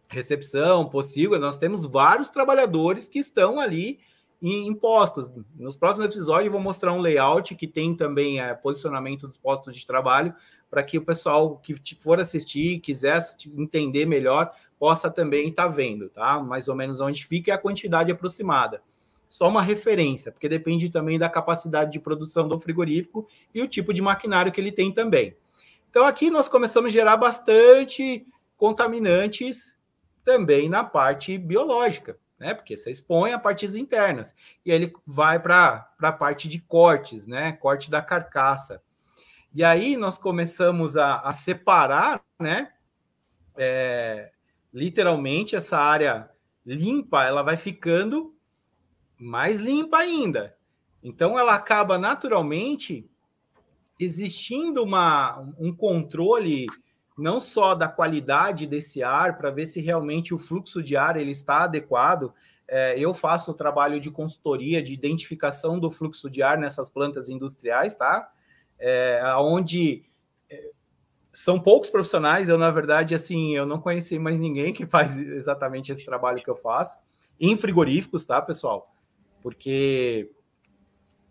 recepção, possível, nós temos vários trabalhadores que estão ali em postos. Nos próximos episódios, eu vou mostrar um layout que tem também é, posicionamento dos postos de trabalho, para que o pessoal que for assistir, quiser entender melhor, possa também estar tá vendo, tá? Mais ou menos onde fica e a quantidade aproximada. Só uma referência, porque depende também da capacidade de produção do frigorífico e o tipo de maquinário que ele tem também. Então, aqui nós começamos a gerar bastante contaminantes também na parte biológica né? Porque você expõe a partes internas. E aí ele vai para a parte de cortes, né? Corte da carcaça. E aí nós começamos a, a separar, né? É, literalmente essa área limpa, ela vai ficando mais limpa ainda. Então ela acaba naturalmente existindo uma, um controle não só da qualidade desse ar, para ver se realmente o fluxo de ar ele está adequado. É, eu faço o trabalho de consultoria, de identificação do fluxo de ar nessas plantas industriais, tá? É, onde é, são poucos profissionais, eu, na verdade, assim, eu não conheci mais ninguém que faz exatamente esse trabalho que eu faço, em frigoríficos, tá, pessoal? Porque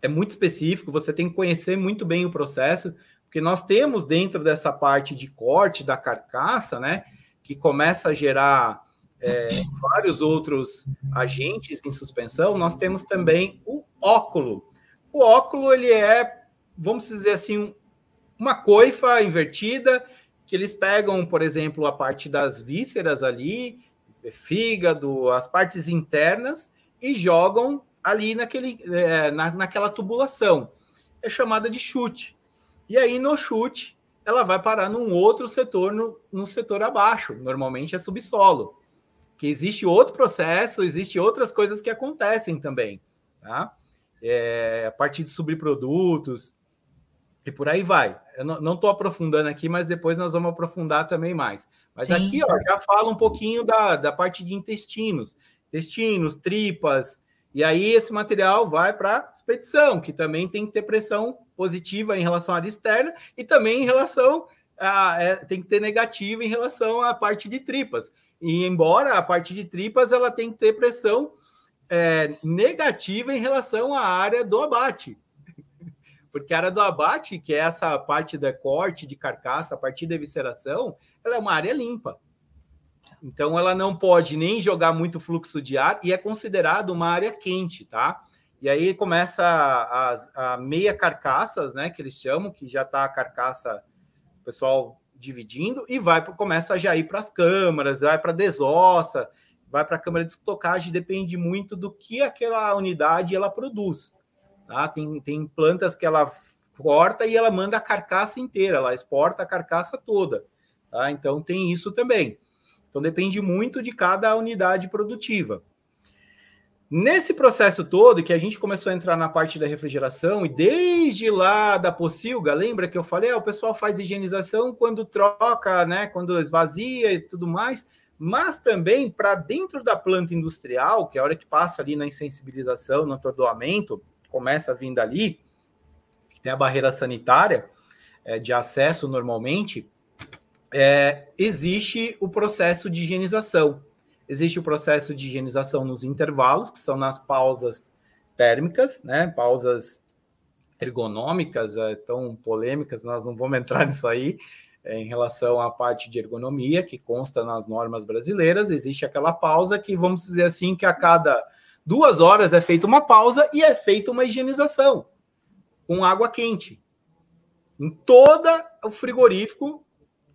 é muito específico, você tem que conhecer muito bem o processo, porque nós temos dentro dessa parte de corte da carcaça, né, que começa a gerar é, vários outros agentes em suspensão, nós temos também o óculo. O óculo, ele é, vamos dizer assim, uma coifa invertida, que eles pegam, por exemplo, a parte das vísceras ali, fígado, as partes internas, e jogam ali naquele, é, na, naquela tubulação. É chamada de chute. E aí, no chute, ela vai parar num outro setor, no, no setor abaixo. Normalmente é subsolo. Que existe outro processo, existe outras coisas que acontecem também. Tá? É, a partir de subprodutos, e por aí vai. Eu não estou aprofundando aqui, mas depois nós vamos aprofundar também mais. Mas sim, aqui ó, já fala um pouquinho da, da parte de intestinos. Intestinos, tripas, e aí esse material vai para expedição, que também tem que ter pressão positiva em relação à área externa e também em relação a, é, tem que ter negativa em relação à parte de tripas. E embora a parte de tripas ela tem que ter pressão é, negativa em relação à área do abate. Porque a área do abate, que é essa parte da corte de carcaça, a partir da evisceração, ela é uma área limpa. Então, ela não pode nem jogar muito fluxo de ar e é considerado uma área quente, tá? E aí começa as a meia carcaças, né, que eles chamam, que já está a carcaça, pessoal dividindo, e vai começa já ir para as câmaras, vai para desossa, vai para a câmara de estocagem, depende muito do que aquela unidade ela produz. Tá? Tem, tem plantas que ela corta e ela manda a carcaça inteira, ela exporta a carcaça toda. Tá? Então tem isso também. Então depende muito de cada unidade produtiva. Nesse processo todo, que a gente começou a entrar na parte da refrigeração, e desde lá da pocilga, lembra que eu falei, ah, o pessoal faz higienização quando troca, né, quando esvazia e tudo mais, mas também para dentro da planta industrial, que é a hora que passa ali na insensibilização, no atordoamento, começa a vir dali, que tem a barreira sanitária é, de acesso normalmente, é, existe o processo de higienização. Existe o processo de higienização nos intervalos, que são nas pausas térmicas, né? Pausas ergonômicas, é, tão polêmicas, nós não vamos entrar nisso aí, é, em relação à parte de ergonomia, que consta nas normas brasileiras, existe aquela pausa que, vamos dizer assim, que a cada duas horas é feita uma pausa e é feita uma higienização com água quente. Em todo o frigorífico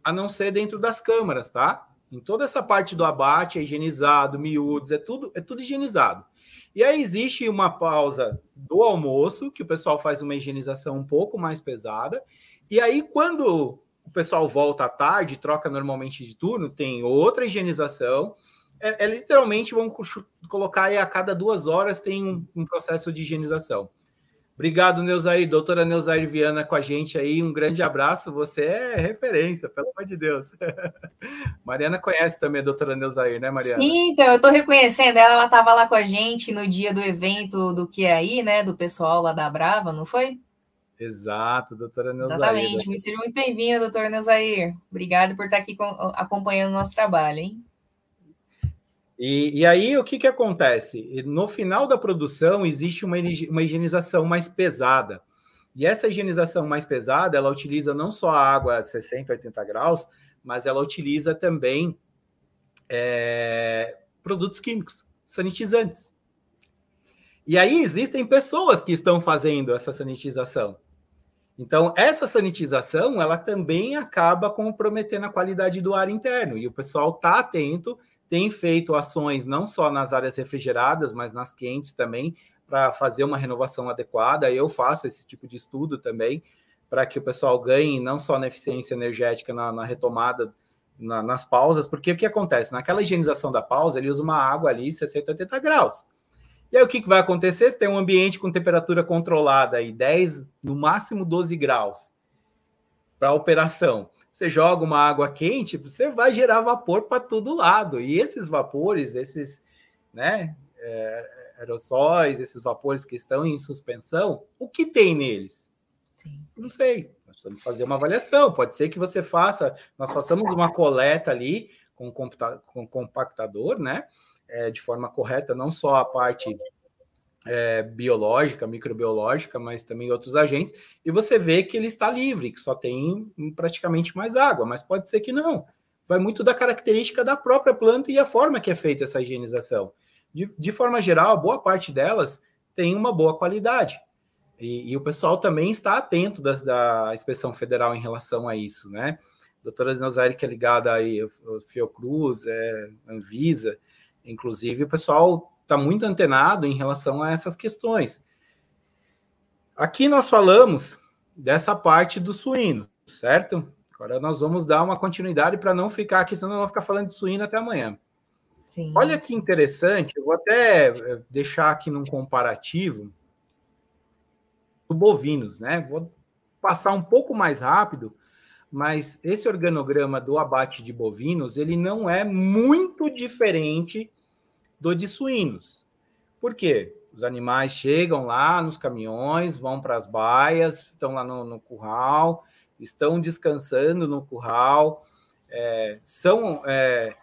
a não ser dentro das câmaras, tá? Em toda essa parte do abate é higienizado, miúdos, é tudo, é tudo higienizado. E aí existe uma pausa do almoço, que o pessoal faz uma higienização um pouco mais pesada. E aí, quando o pessoal volta à tarde, troca normalmente de turno, tem outra higienização. É, é literalmente, vamos colocar aí a cada duas horas tem um, um processo de higienização. Obrigado, Neuzair. Doutora Neuzair Viana com a gente aí. Um grande abraço. Você é referência, pelo amor de Deus. Mariana conhece também a doutora Neuzair, né, Mariana? Sim, então eu estou reconhecendo ela. Ela estava lá com a gente no dia do evento do que aí, né? Do pessoal lá da Brava, não foi? Exato, doutora Neuzair. Exatamente. Me seja muito bem-vinda, doutora Neuzair. Obrigada por estar aqui com, acompanhando o nosso trabalho, hein? E, e, aí, o que, que acontece? No final da produção, existe uma, uma higienização mais pesada. E essa higienização mais pesada, ela utiliza não só a água a 60, 80 graus, mas ela utiliza também é, produtos químicos, sanitizantes. E aí existem pessoas que estão fazendo essa sanitização. Então, essa sanitização, ela também acaba comprometendo a qualidade do ar interno. E o pessoal está atento tem feito ações não só nas áreas refrigeradas, mas nas quentes também, para fazer uma renovação adequada. Eu faço esse tipo de estudo também, para que o pessoal ganhe não só na eficiência energética, na, na retomada, na, nas pausas, porque o que acontece? Naquela higienização da pausa, ele usa uma água ali 60, 80 graus. E aí o que, que vai acontecer? Você tem um ambiente com temperatura controlada aí, 10, no máximo 12 graus para operação você joga uma água quente, você vai gerar vapor para todo lado. E esses vapores, esses né, é, aerossóis, esses vapores que estão em suspensão, o que tem neles? Sim. Não sei. Nós precisamos fazer uma avaliação. Pode ser que você faça, nós façamos uma coleta ali com, com compactador, né? É, de forma correta, não só a parte é, biológica, microbiológica, mas também outros agentes, e você vê que ele está livre, que só tem praticamente mais água, mas pode ser que não. Vai muito da característica da própria planta e a forma que é feita essa higienização. De, de forma geral, boa parte delas tem uma boa qualidade. E, e o pessoal também está atento das, da inspeção federal em relação a isso, né? Doutora Zinazaire, que é ligada aí, Fiocruz, é, Anvisa, inclusive, o pessoal está muito antenado em relação a essas questões. Aqui nós falamos dessa parte do suíno, certo? Agora nós vamos dar uma continuidade para não ficar aqui, senão nós vamos ficar falando de suíno até amanhã. Sim. Olha que interessante, eu vou até eh, deixar aqui num comparativo do bovinos, né? Vou passar um pouco mais rápido, mas esse organograma do abate de bovinos, ele não é muito diferente do de suínos. Por quê? Os animais chegam lá nos caminhões, vão para as baias, estão lá no, no, curral, estão descansando no curral, é, são é,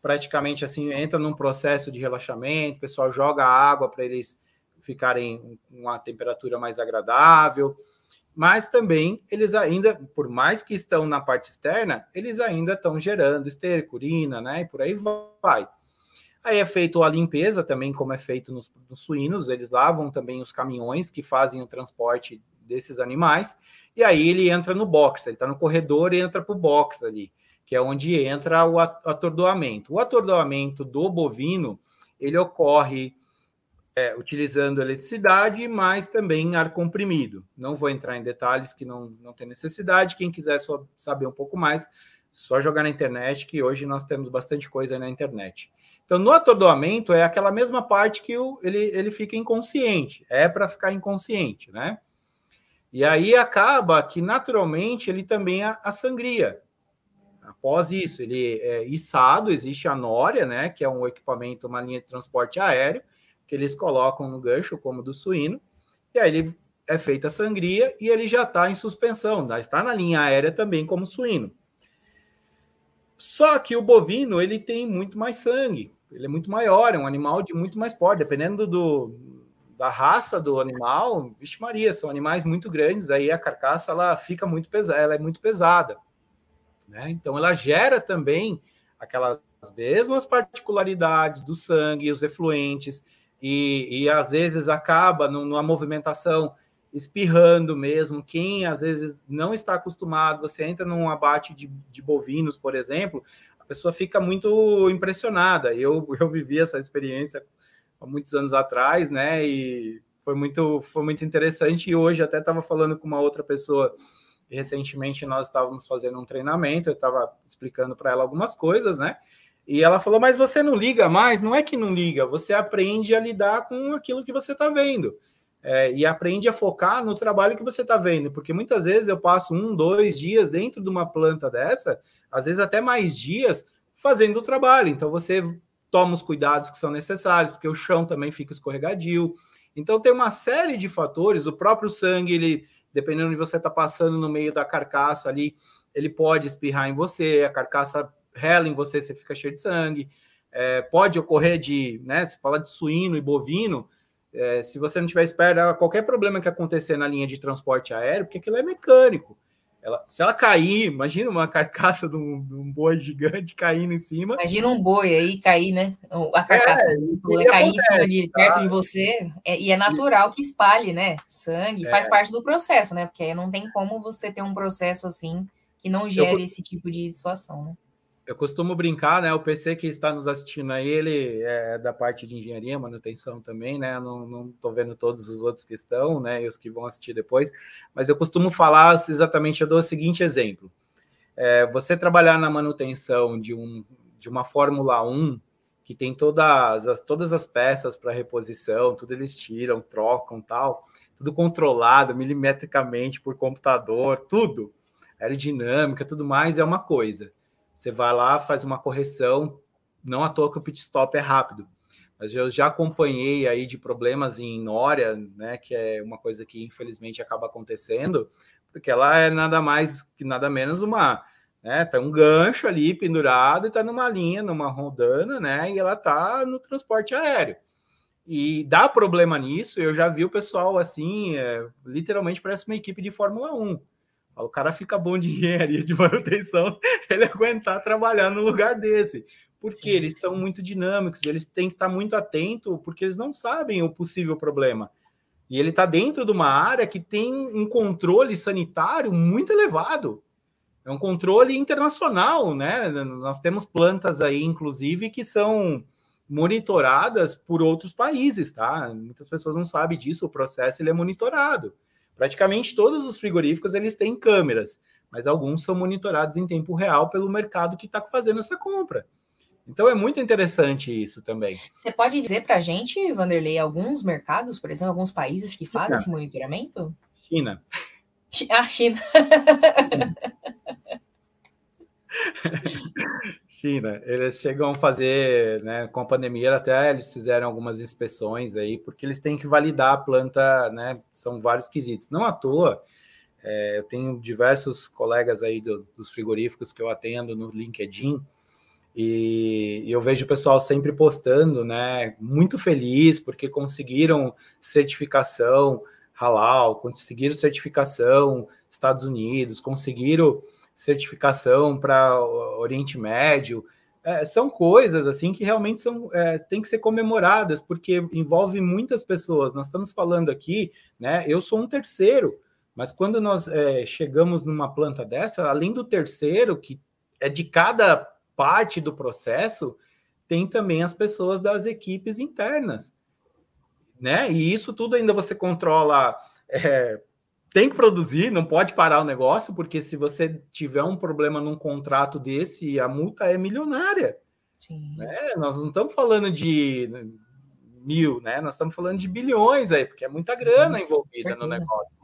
praticamente assim, entram num processo de relaxamento, o pessoal joga água para eles ficarem com uma temperatura mais agradável, mas também eles ainda, por mais que estão na parte externa, eles ainda estão gerando esterco, urina, né? E por aí vai. Aí é feito a limpeza também, como é feito nos, nos, suínos, eles lavam também os caminhões que fazem o transporte desses animais, e aí ele entra no box, ele está no corredor e entra para o box ali, que é onde entra o atordoamento. O atordoamento do bovino, ele ocorre é, utilizando eletricidade, mas também ar comprimido. Não vou entrar em detalhes que não, não tem necessidade, quem quiser saber um pouco mais, só jogar na internet, que hoje nós temos bastante coisa na internet. Então, no atordoamento é aquela mesma parte que o, ele, ele fica inconsciente, é para ficar inconsciente, né? E aí acaba que naturalmente ele também a, a sangria. Após isso, ele é içado, existe a nória, né? Que é um equipamento, uma linha de transporte aéreo, que eles colocam no gancho, como do suíno, e aí ele é feita a sangria e ele já está em suspensão, está na linha aérea também como suíno. Só que o bovino ele tem muito mais sangue, ele é muito maior, é um animal de muito mais porte, dependendo do, da raça do animal, vixe Maria, são animais muito grandes, aí a carcaça ela fica muito pesada, ela é muito pesada, né? Então ela gera também aquelas mesmas particularidades do sangue, os efluentes, e, e às vezes acaba numa movimentação espirrando mesmo. Quem às vezes não está acostumado, você entra num abate de, de bovinos, por exemplo, pessoa fica muito impressionada. Eu, eu vivi essa experiência há muitos anos atrás, né? E foi muito, foi muito interessante. E hoje até estava falando com uma outra pessoa. Recentemente nós estávamos fazendo um treinamento, eu estava explicando para ela algumas coisas, né? E ela falou: Mas você não liga mais? Não é que não liga, você aprende a lidar com aquilo que você está vendo. É, e aprende a focar no trabalho que você está vendo, porque muitas vezes eu passo um, dois dias dentro de uma planta dessa às vezes até mais dias fazendo o trabalho. Então você toma os cuidados que são necessários, porque o chão também fica escorregadio. Então tem uma série de fatores, o próprio sangue, ele, dependendo de você está passando no meio da carcaça ali, ele pode espirrar em você, a carcaça rela em você, você fica cheio de sangue. É, pode ocorrer de, né, se fala de suíno e bovino, é, se você não tiver esperto, qualquer problema que acontecer na linha de transporte aéreo, porque aquilo é mecânico. Ela, se ela cair, imagina uma carcaça de um, de um, boi gigante caindo em cima. Imagina um boi aí cair, né? A carcaça é, cair em cima de perto tá? de você. É, e é natural que espalhe, né? Sangue, é. faz parte do processo, né? Porque aí não tem como você ter um processo assim que não gere Eu... esse tipo de situação, né? Eu costumo brincar, né? O PC que está nos assistindo aí, ele é da parte de engenharia, manutenção também, né? Não, não tô vendo todos os outros que estão, né? E os que vão assistir depois, mas eu costumo falar exatamente, eu dou o seguinte exemplo. É, você trabalhar na manutenção de, um, de uma Fórmula 1 que tem todas as, todas as peças para reposição, tudo eles tiram, trocam tal, tudo controlado milimetricamente por computador, tudo, aerodinâmica, tudo mais, é uma coisa. Você vai lá, faz uma correção, não à toa que o pit stop é rápido. Mas eu já acompanhei aí de problemas em Nória, né, que é uma coisa que infelizmente acaba acontecendo, porque ela é nada mais que nada menos uma, né, tá um gancho ali pendurado e tá numa linha, numa rodana, né, e ela tá no transporte aéreo. E dá problema nisso, eu já vi o pessoal assim, é, literalmente parece uma equipe de Fórmula 1. O cara fica bom de engenharia de manutenção, ele aguentar trabalhar no lugar desse. Porque Sim. eles são muito dinâmicos, eles têm que estar muito atento, porque eles não sabem o possível problema. E ele está dentro de uma área que tem um controle sanitário muito elevado. É um controle internacional, né? Nós temos plantas aí, inclusive, que são monitoradas por outros países, tá? Muitas pessoas não sabem disso, o processo ele é monitorado. Praticamente todos os frigoríficos eles têm câmeras, mas alguns são monitorados em tempo real pelo mercado que está fazendo essa compra. Então é muito interessante isso também. Você pode dizer para a gente, Vanderlei, alguns mercados, por exemplo, alguns países que fazem esse monitoramento? China. Ah, China. China, eles chegam a fazer, né, com a pandemia até eles fizeram algumas inspeções aí, porque eles têm que validar a planta, né, são vários quesitos. Não à toa, é, eu tenho diversos colegas aí do, dos frigoríficos que eu atendo no LinkedIn, e, e eu vejo o pessoal sempre postando, né, muito feliz porque conseguiram certificação halal, conseguiram certificação Estados Unidos, conseguiram certificação para Oriente Médio. É, são coisas assim que realmente são é, tem que ser comemoradas porque envolve muitas pessoas. Nós estamos falando aqui, né? Eu sou um terceiro, mas quando nós é, chegamos numa planta dessa, além do terceiro que é de cada parte do processo, tem também as pessoas das equipes internas, né? E isso tudo ainda você controla é, tem que produzir, não pode parar o negócio, porque se você tiver um problema num contrato desse, a multa é milionária. Sim. Né? Nós não estamos falando de mil, né? Nós estamos falando de bilhões aí, porque é muita grana envolvida no negócio.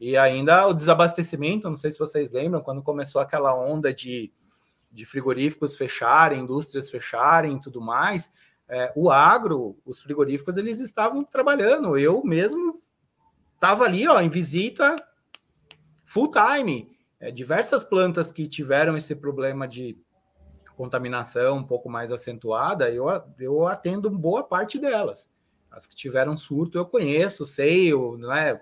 E ainda o desabastecimento, não sei se vocês lembram, quando começou aquela onda de, de frigoríficos fecharem, indústrias fecharem e tudo mais, é, o agro, os frigoríficos, eles estavam trabalhando. Eu mesmo estava ali, ó, em visita full time. É, diversas plantas que tiveram esse problema de contaminação um pouco mais acentuada, eu, eu atendo boa parte delas. As que tiveram surto eu conheço, sei, eu, não é?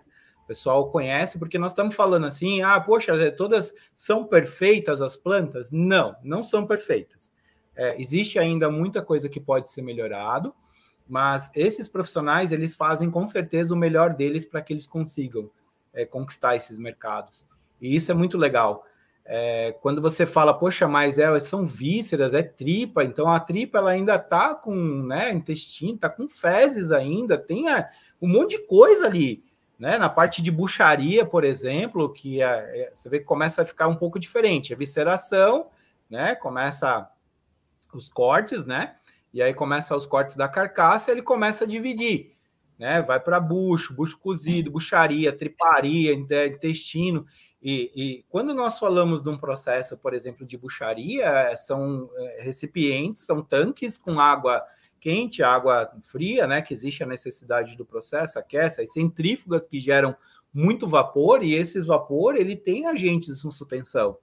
O pessoal conhece, porque nós estamos falando assim, ah, poxa, é, todas são perfeitas as plantas? Não, não são perfeitas. É, existe ainda muita coisa que pode ser melhorado, mas esses profissionais eles fazem com certeza o melhor deles para que eles consigam é, conquistar esses mercados. E isso é muito legal. É, quando você fala, poxa, mas é, são vísceras, é tripa, então a tripa ela ainda está com né, intestino, está com fezes ainda, tem a, um monte de coisa ali. Né? Na parte de bucharia, por exemplo, que é, é, você vê que começa a ficar um pouco diferente. A visceração, né? Começa os cortes, né? E aí começa os cortes da carcaça, ele começa a dividir, né? Vai para bucho, bucho cozido, bucharia, triparia, intestino. E, e, quando nós falamos de um processo, por exemplo, de bucharia, é, são é, recipientes, são tanques com água quente, água fria, né? Que existe a necessidade do processo, aquece, as centrífugas que geram muito vapor, e esse vapor ele tem agentes de suspensão.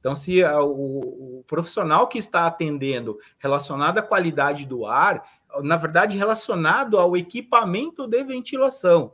Então, se a, o, o, profissional que está atendendo relacionado à qualidade do ar, na verdade, relacionado ao equipamento de ventilação,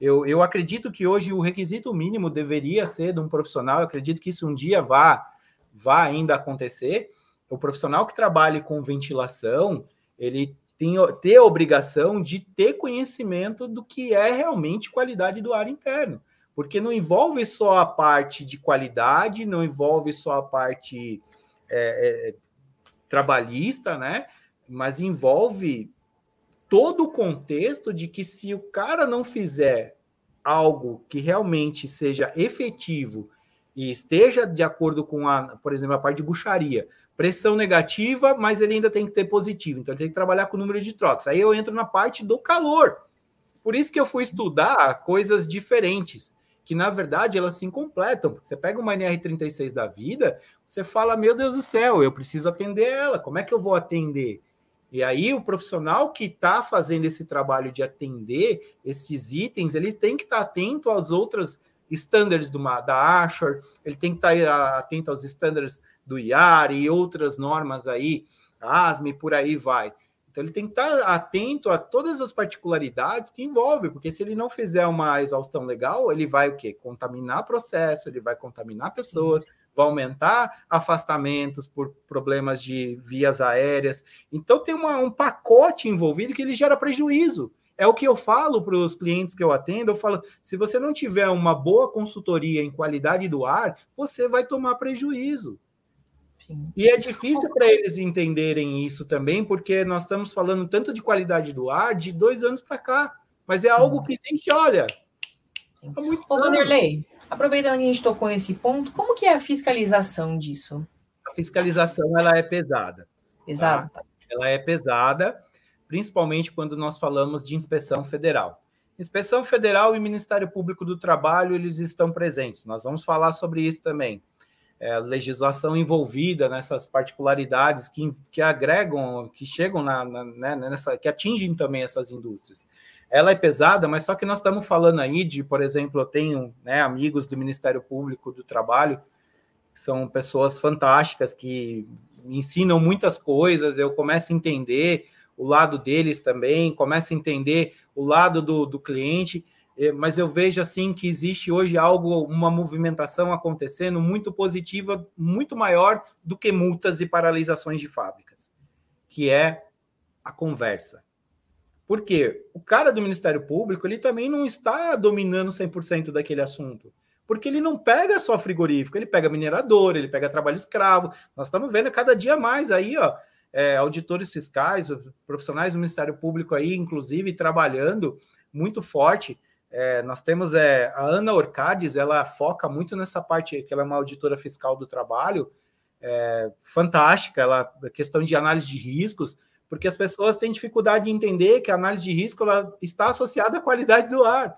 eu, eu acredito que hoje o requisito mínimo deveria ser de um profissional, eu acredito que isso um dia vá, vá ainda acontecer. O profissional que trabalhe com ventilação, ele tem ter a obrigação de ter conhecimento do que é realmente qualidade do ar interno porque não envolve só a parte de qualidade, não envolve só a parte é, é, trabalhista, né? Mas envolve todo o contexto de que se o cara não fizer algo que realmente seja efetivo e esteja de acordo com a, por exemplo, a parte de bucharia, pressão negativa, mas ele ainda tem que ter positivo, então ele tem que trabalhar com o número de trocas. Aí eu entro na parte do calor. Por isso que eu fui estudar coisas diferentes que na verdade elas se completam. Você pega uma NR36 da vida, você fala: Meu Deus do céu, eu preciso atender ela, como é que eu vou atender? E aí o profissional que está fazendo esse trabalho de atender esses itens, ele tem que estar tá atento às outras standards do, da Ashore, ele tem que estar tá atento aos standards do IAR e outras normas aí, ASME, por aí vai. Então ele tem que estar atento a todas as particularidades que envolve, porque se ele não fizer uma exaustão legal, ele vai o quê? Contaminar processo, ele vai contaminar pessoas, vai aumentar afastamentos por problemas de vias aéreas. Então tem uma, um pacote envolvido que ele gera prejuízo. É o que eu falo para os clientes que eu atendo. Eu falo: se você não tiver uma boa consultoria em qualidade do ar, você vai tomar prejuízo. E é difícil para eles entenderem isso também, porque nós estamos falando tanto de qualidade do ar de dois anos para cá. Mas é Sim. algo que a gente olha. É muito Ô, Vanderlei, aproveitando que a gente tocou nesse ponto, como que é a fiscalização disso? A fiscalização ela é pesada. Pesada. Tá? Ela é pesada principalmente quando nós falamos de inspeção federal. Inspeção Federal e Ministério Público do Trabalho, eles estão presentes. Nós vamos falar sobre isso também. É, legislação envolvida nessas particularidades que, que agregam, que chegam na, na né, nessa, que atingem também essas indústrias. Ela é pesada, mas só que nós estamos falando aí de, por exemplo, eu tenho né, amigos do Ministério Público do Trabalho, que são pessoas fantásticas que ensinam muitas coisas, eu começo a entender, o lado deles também, começa a entender o lado do, do cliente, mas eu vejo assim que existe hoje algo, uma movimentação acontecendo muito positiva, muito maior do que multas e paralisações de fábricas, que é a conversa. Porque o cara do Ministério Público, ele também não está dominando 100% daquele assunto. Porque ele não pega só frigorífico, ele pega minerador, ele pega trabalho escravo. Nós estamos vendo cada dia mais aí, ó, é, auditores fiscais, profissionais do Ministério Público aí, inclusive, trabalhando muito forte. É, nós temos é, a Ana Orcades, ela foca muito nessa parte, que ela é uma auditora fiscal do trabalho, é, fantástica, ela, questão de análise de riscos, porque as pessoas têm dificuldade de entender que a análise de risco ela está associada à qualidade do ar.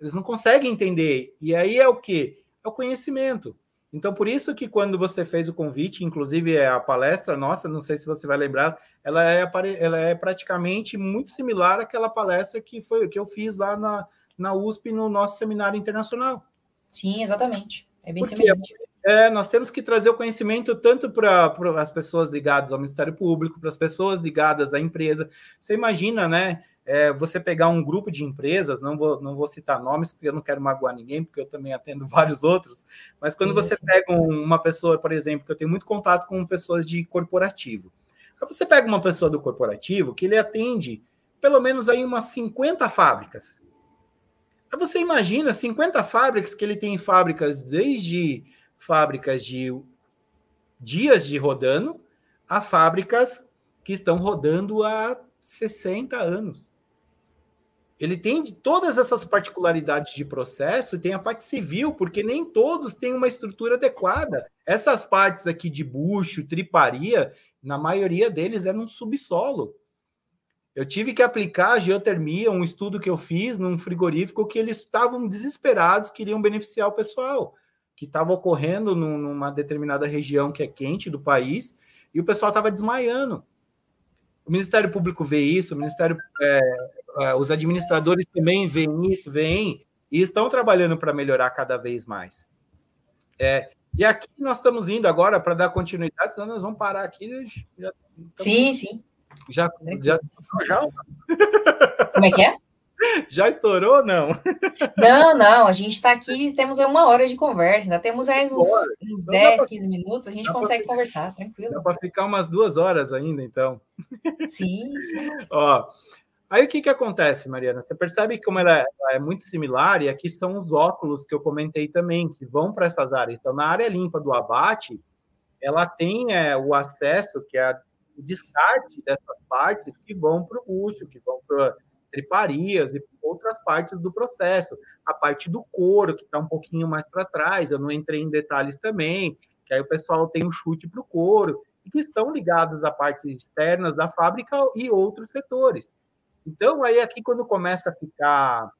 Eles não conseguem entender. E aí é o que? É o conhecimento. Então, por isso que quando você fez o convite, inclusive é a palestra nossa, não sei se você vai lembrar, ela é, ela é praticamente muito similar àquela palestra que foi que eu fiz lá na, na USP no nosso seminário internacional. Sim, exatamente. É bem semelhante. É, nós temos que trazer o conhecimento tanto para as pessoas ligadas ao Ministério Público, para as pessoas ligadas à empresa. Você imagina, né? É, você pegar um grupo de empresas, não vou, não vou citar nomes, porque eu não quero magoar ninguém, porque eu também atendo vários outros, mas quando Isso. você pega um, uma pessoa, por exemplo, que eu tenho muito contato com pessoas de corporativo, aí você pega uma pessoa do corporativo que ele atende pelo menos aí umas 50 fábricas. Aí você imagina 50 fábricas que ele tem fábricas desde fábricas de dias de rodando a fábricas que estão rodando há 60 anos ele tem todas essas particularidades de processo tem a parte civil, porque nem todos têm uma estrutura adequada. Essas partes aqui de bucho, triparia, na maioria deles é num subsolo. Eu tive que aplicar a geotermia, um estudo que eu fiz num frigorífico que eles estavam desesperados, queriam beneficiar o pessoal, que estava ocorrendo numa determinada região que é quente do país, e o pessoal estava desmaiando. O Ministério Público vê isso, o Ministério é, os administradores também veem isso, veem e estão trabalhando para melhorar cada vez mais. É, e aqui nós estamos indo agora para dar continuidade, senão nós vamos parar aqui. Já, sim, sim. Já, já, já. Como é que é? Já estourou não? Não, não. A gente está aqui, temos uma hora de conversa, ainda temos aí uns, uns 10, pra, 15 minutos, a gente consegue ficar, conversar, tranquilo. Dá para ficar umas duas horas ainda, então. Sim, sim. Ó, Aí o que, que acontece, Mariana? Você percebe como ela é, ela é, muito similar, e aqui estão os óculos que eu comentei também, que vão para essas áreas. Então, na área limpa do abate, ela tem é, o acesso, que é o descarte dessas partes que vão para o bucho, que vão para triparias e outras partes do processo. A parte do couro, que está um pouquinho mais para trás, eu não entrei em detalhes também, que aí o pessoal tem o chute para o couro, e que estão ligados a partes externas da fábrica e outros setores. Então, aí aqui quando começa a ficar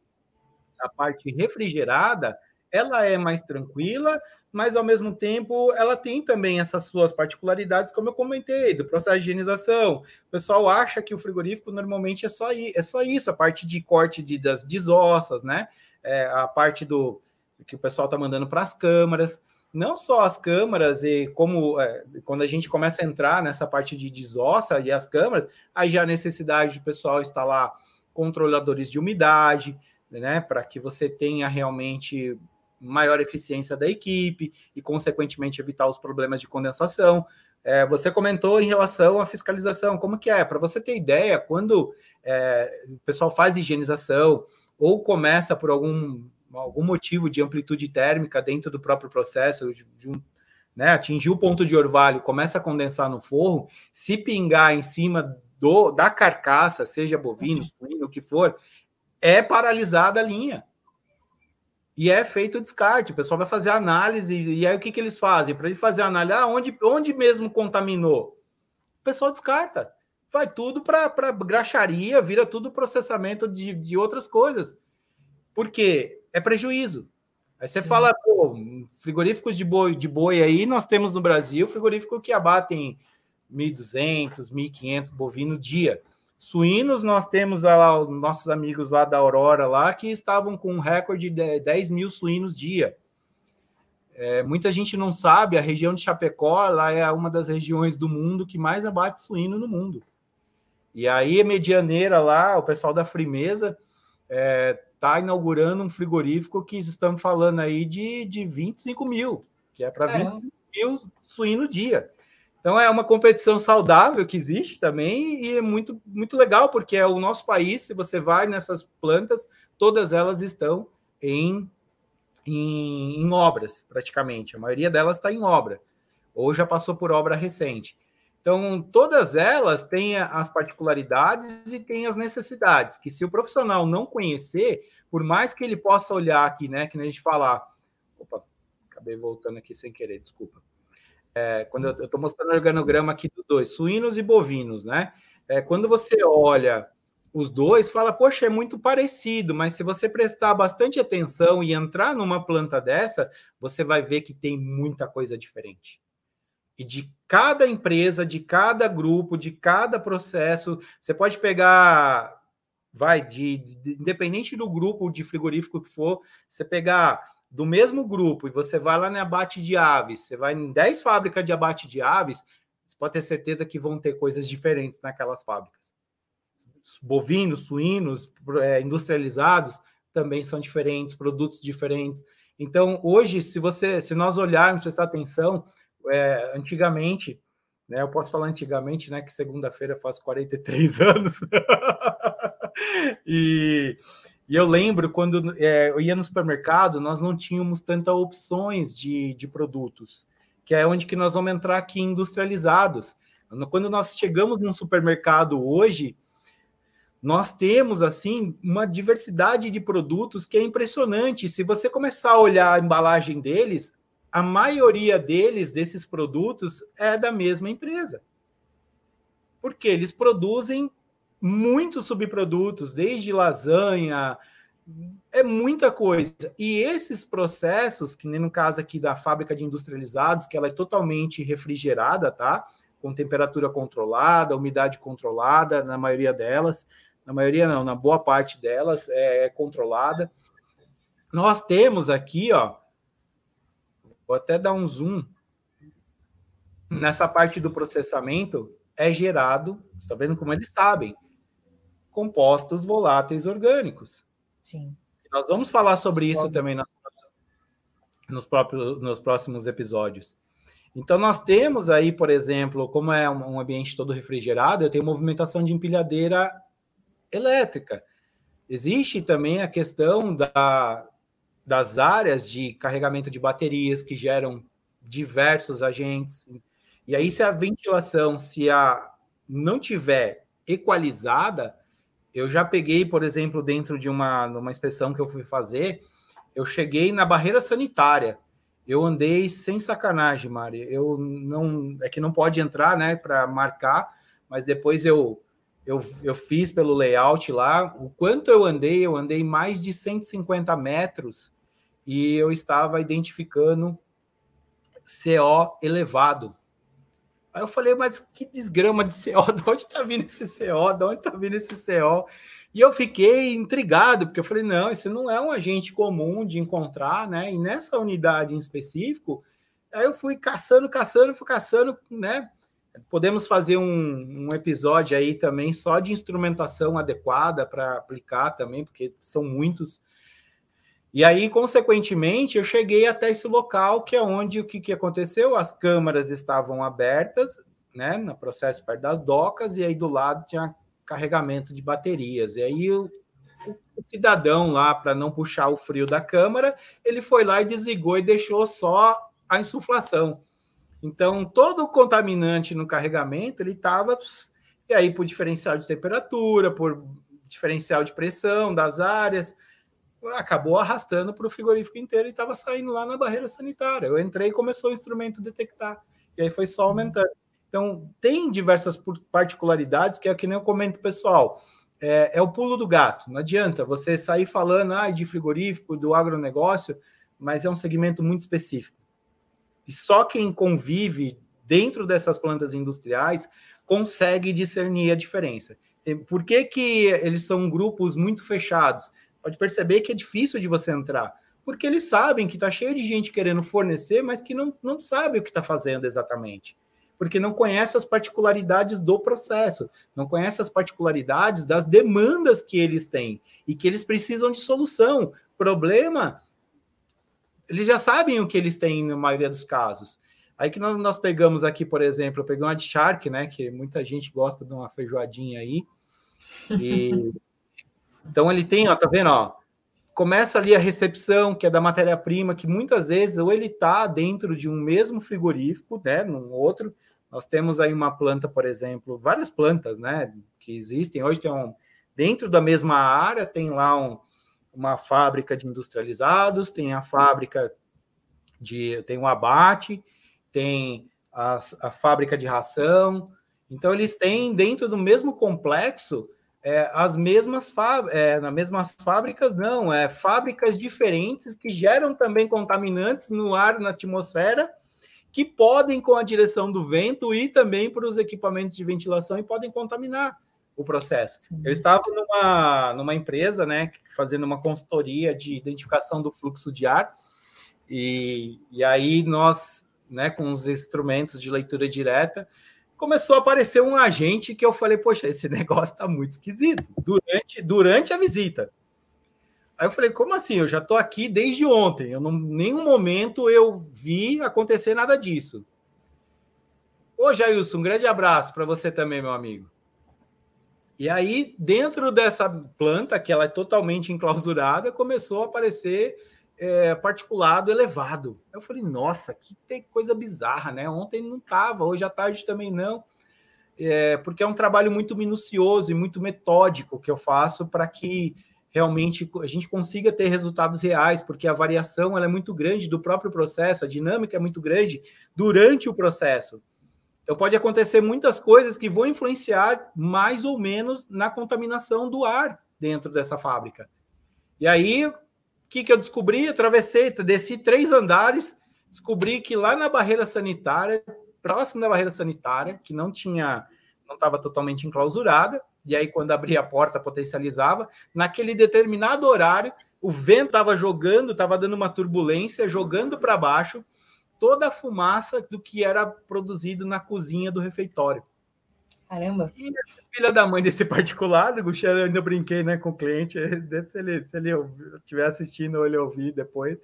a parte refrigerada, ela é mais tranquila, mas ao mesmo tempo ela tem também essas suas particularidades, como eu comentei, do processo de higienização. O pessoal acha que o frigorífico normalmente é só, é só isso, a parte de corte de, das desossas, né? É, a parte do que o pessoal está mandando para as câmaras. Não só as câmaras e como é, quando a gente começa a entrar nessa parte de desossa e as câmaras, aí já a necessidade de pessoal instalar controladores de umidade, né, para que você tenha realmente maior eficiência da equipe e, consequentemente, evitar os problemas de condensação. É, você comentou em relação à fiscalização, como que é? Para você ter ideia, quando é, o pessoal faz higienização ou começa por algum, algum motivo de amplitude térmica dentro do próprio processo, de, de um, né, atingir o ponto de orvalho, começa a condensar no forro, se pingar em cima do, da carcaça, seja bovino, suíno, o que for, é paralisada a linha. E é feito o descarte. O pessoal vai fazer análise, e aí o que, que eles fazem? Para ele fazer a análise, ah, onde, onde mesmo contaminou? O pessoal descarta. Vai tudo para graxaria, vira tudo processamento de, de outras coisas. Porque é prejuízo. Aí você Sim. fala, pô, frigoríficos de boi, de boi aí, nós temos no Brasil frigorífico que abatem 1.200, 1.500 bovino dia. Suínos, nós temos lá, nossos amigos lá da Aurora lá que estavam com um recorde de 10 mil suínos dia. É, muita gente não sabe, a região de Chapecó lá é uma das regiões do mundo que mais abate suíno no mundo. E aí, medianeira lá, o pessoal da Frimeza é, tá inaugurando um frigorífico que estamos falando aí de, de 25 mil, que é para 25 mil suíno dia. Então é uma competição saudável que existe também e é muito, muito legal, porque é o nosso país, se você vai nessas plantas, todas elas estão em, em, em obras, praticamente. A maioria delas está em obra, ou já passou por obra recente. Então, todas elas têm as particularidades e têm as necessidades, que se o profissional não conhecer, por mais que ele possa olhar aqui, né, que a gente falar... Opa, acabei voltando aqui sem querer, desculpa é, quando eu estou mostrando o organograma aqui dos dois, suínos e bovinos, né? É, quando você olha os dois, fala, poxa, é muito parecido, mas se você prestar bastante atenção e entrar numa planta dessa, você vai ver que tem muita coisa diferente. E de cada empresa, de cada grupo, de cada processo, você pode pegar, vai, de, de independente do grupo de frigorífico que for, você pegar do mesmo grupo e você vai lá no abate de aves, você vai em 10 fábricas de abate de aves, você pode ter certeza que vão ter coisas diferentes naquelas fábricas. Bovinos, suínos, é, industrializados também são diferentes, produtos diferentes. Então, hoje, se você, se nós olharmos, prestar atenção, é, antigamente, né, eu posso falar antigamente, né, que segunda-feira faz 43 anos, e e eu lembro quando é, eu ia no supermercado, nós não tínhamos tantas opções de, de produtos, que é onde que nós vamos entrar aqui industrializados. Quando nós chegamos num supermercado hoje, nós temos assim uma diversidade de produtos que é impressionante. Se você começar a olhar a embalagem deles, a maioria deles, desses produtos, é da mesma empresa. Porque eles produzem muitos subprodutos, desde lasanha, é muita coisa. E esses processos, que nem no caso aqui da fábrica de industrializados, que ela é totalmente refrigerada, tá? Com temperatura controlada, umidade controlada, na maioria delas, na maioria não, na boa parte delas é, é controlada. Nós temos aqui, ó, vou até dar um zoom nessa parte do processamento é gerado, está vendo como eles sabem, compostos voláteis orgânicos. Sim. Nós vamos falar sobre isso também nos, próprios, nos próximos episódios. Então, nós temos aí, por exemplo, como é um ambiente todo refrigerado, eu tenho movimentação de empilhadeira elétrica. Existe também a questão da, das áreas de carregamento de baterias que geram diversos agentes. E aí, se a ventilação se a não tiver equalizada, eu já peguei, por exemplo, dentro de uma, uma inspeção que eu fui fazer, eu cheguei na barreira sanitária. Eu andei sem sacanagem, Mari. Eu não é que não pode entrar, né, para marcar, mas depois eu, eu eu fiz pelo layout lá. O quanto eu andei, eu andei mais de 150 metros e eu estava identificando CO elevado. Aí eu falei, mas que desgrama de CO, de onde está vindo esse CO, de onde está vindo esse CO? E eu fiquei intrigado, porque eu falei, não, isso não é um agente comum de encontrar, né? E nessa unidade em específico, Aí eu fui caçando, caçando, fui caçando, né? Podemos fazer um, um episódio aí também só de instrumentação adequada para aplicar também, porque são muitos. E aí, consequentemente, eu cheguei até esse local que é onde o que, que aconteceu? As câmaras estavam abertas, né, no processo perto das docas, e aí do lado tinha carregamento de baterias. E aí o, o cidadão lá, para não puxar o frio da câmara, ele foi lá e desligou e deixou só a insuflação. Então, todo o contaminante no carregamento, ele estava... E aí, por diferencial de temperatura, por diferencial de pressão das áreas, acabou arrastando para o frigorífico inteiro e estava saindo lá na barreira sanitária. Eu entrei e começou o instrumento detectar. E aí foi só aumentando. Então, tem diversas particularidades que é que nem eu comento pessoal. É, é, o pulo do gato. Não adianta você sair falando ah, de frigorífico, do agronegócio, mas é um segmento muito específico. E só quem convive dentro dessas plantas industriais consegue discernir a diferença. Por que, que eles são grupos muito fechados? Pode perceber que é difícil de você entrar, porque eles sabem que está cheio de gente querendo fornecer, mas que não, não sabe o que está fazendo exatamente. Porque não conhece as particularidades do processo, não conhece as particularidades das demandas que eles têm e que eles precisam de solução. Problema, eles já sabem o que eles têm na maioria dos casos. Aí que nós, pegamos aqui, por exemplo, eu peguei uma de Shark, né? Que muita gente gosta de uma feijoadinha aí. E Então ele tem, ó, tá vendo, ó? Começa ali a recepção, que é da matéria-prima, que muitas vezes ou ele está dentro de um mesmo frigorífico, né, num outro. Nós temos aí uma planta, por exemplo, várias plantas, né, que existem. Hoje tem um dentro da mesma área, tem lá um, uma fábrica de industrializados, tem a fábrica de tem o um abate, tem as, a fábrica de ração. Então eles têm dentro do mesmo complexo é, as mesmas é, nas mesmas fábricas, não, é fábricas diferentes que geram também contaminantes no ar, na atmosfera, que podem, com a direção do vento, ir também para os equipamentos de ventilação e podem contaminar o processo. Eu estava numa, numa empresa, né, fazendo uma consultoria de identificação do fluxo de ar, e, e aí nós, né, com os instrumentos de leitura direta, começou a aparecer um agente que eu falei, poxa, esse negócio tá muito esquisito, durante, durante a visita. Aí eu falei, como assim? Eu já tô aqui desde ontem, eu não, nenhum momento eu vi acontecer nada disso. Ô, Jailson, um grande abraço para você também, meu amigo. E aí, dentro dessa planta, que ela é totalmente enclausurada, começou a aparecer é, particulado elevado. Eu falei, nossa, que coisa bizarra, né? Ontem não estava, hoje à tarde também não. É, porque é um trabalho muito minucioso e muito metódico que eu faço para que realmente a gente consiga ter resultados reais, porque a variação ela é muito grande do próprio processo, a dinâmica é muito grande durante o processo. Então pode acontecer muitas coisas que vão influenciar mais ou menos na contaminação do ar dentro dessa fábrica. E aí que, que eu descobri? Atravessei, desci três andares, descobri que lá na barreira sanitária, próximo da barreira sanitária, que não tinha, não estava totalmente enclausurada, e aí quando abria a porta potencializava, naquele determinado horário, o vento estava jogando, estava dando uma turbulência, jogando para baixo toda a fumaça do que era produzido na cozinha do refeitório. Caramba. E filha da mãe desse particular, o eu ainda brinquei né, com o cliente, se ele, se ele estiver assistindo ou ele ouvir depois,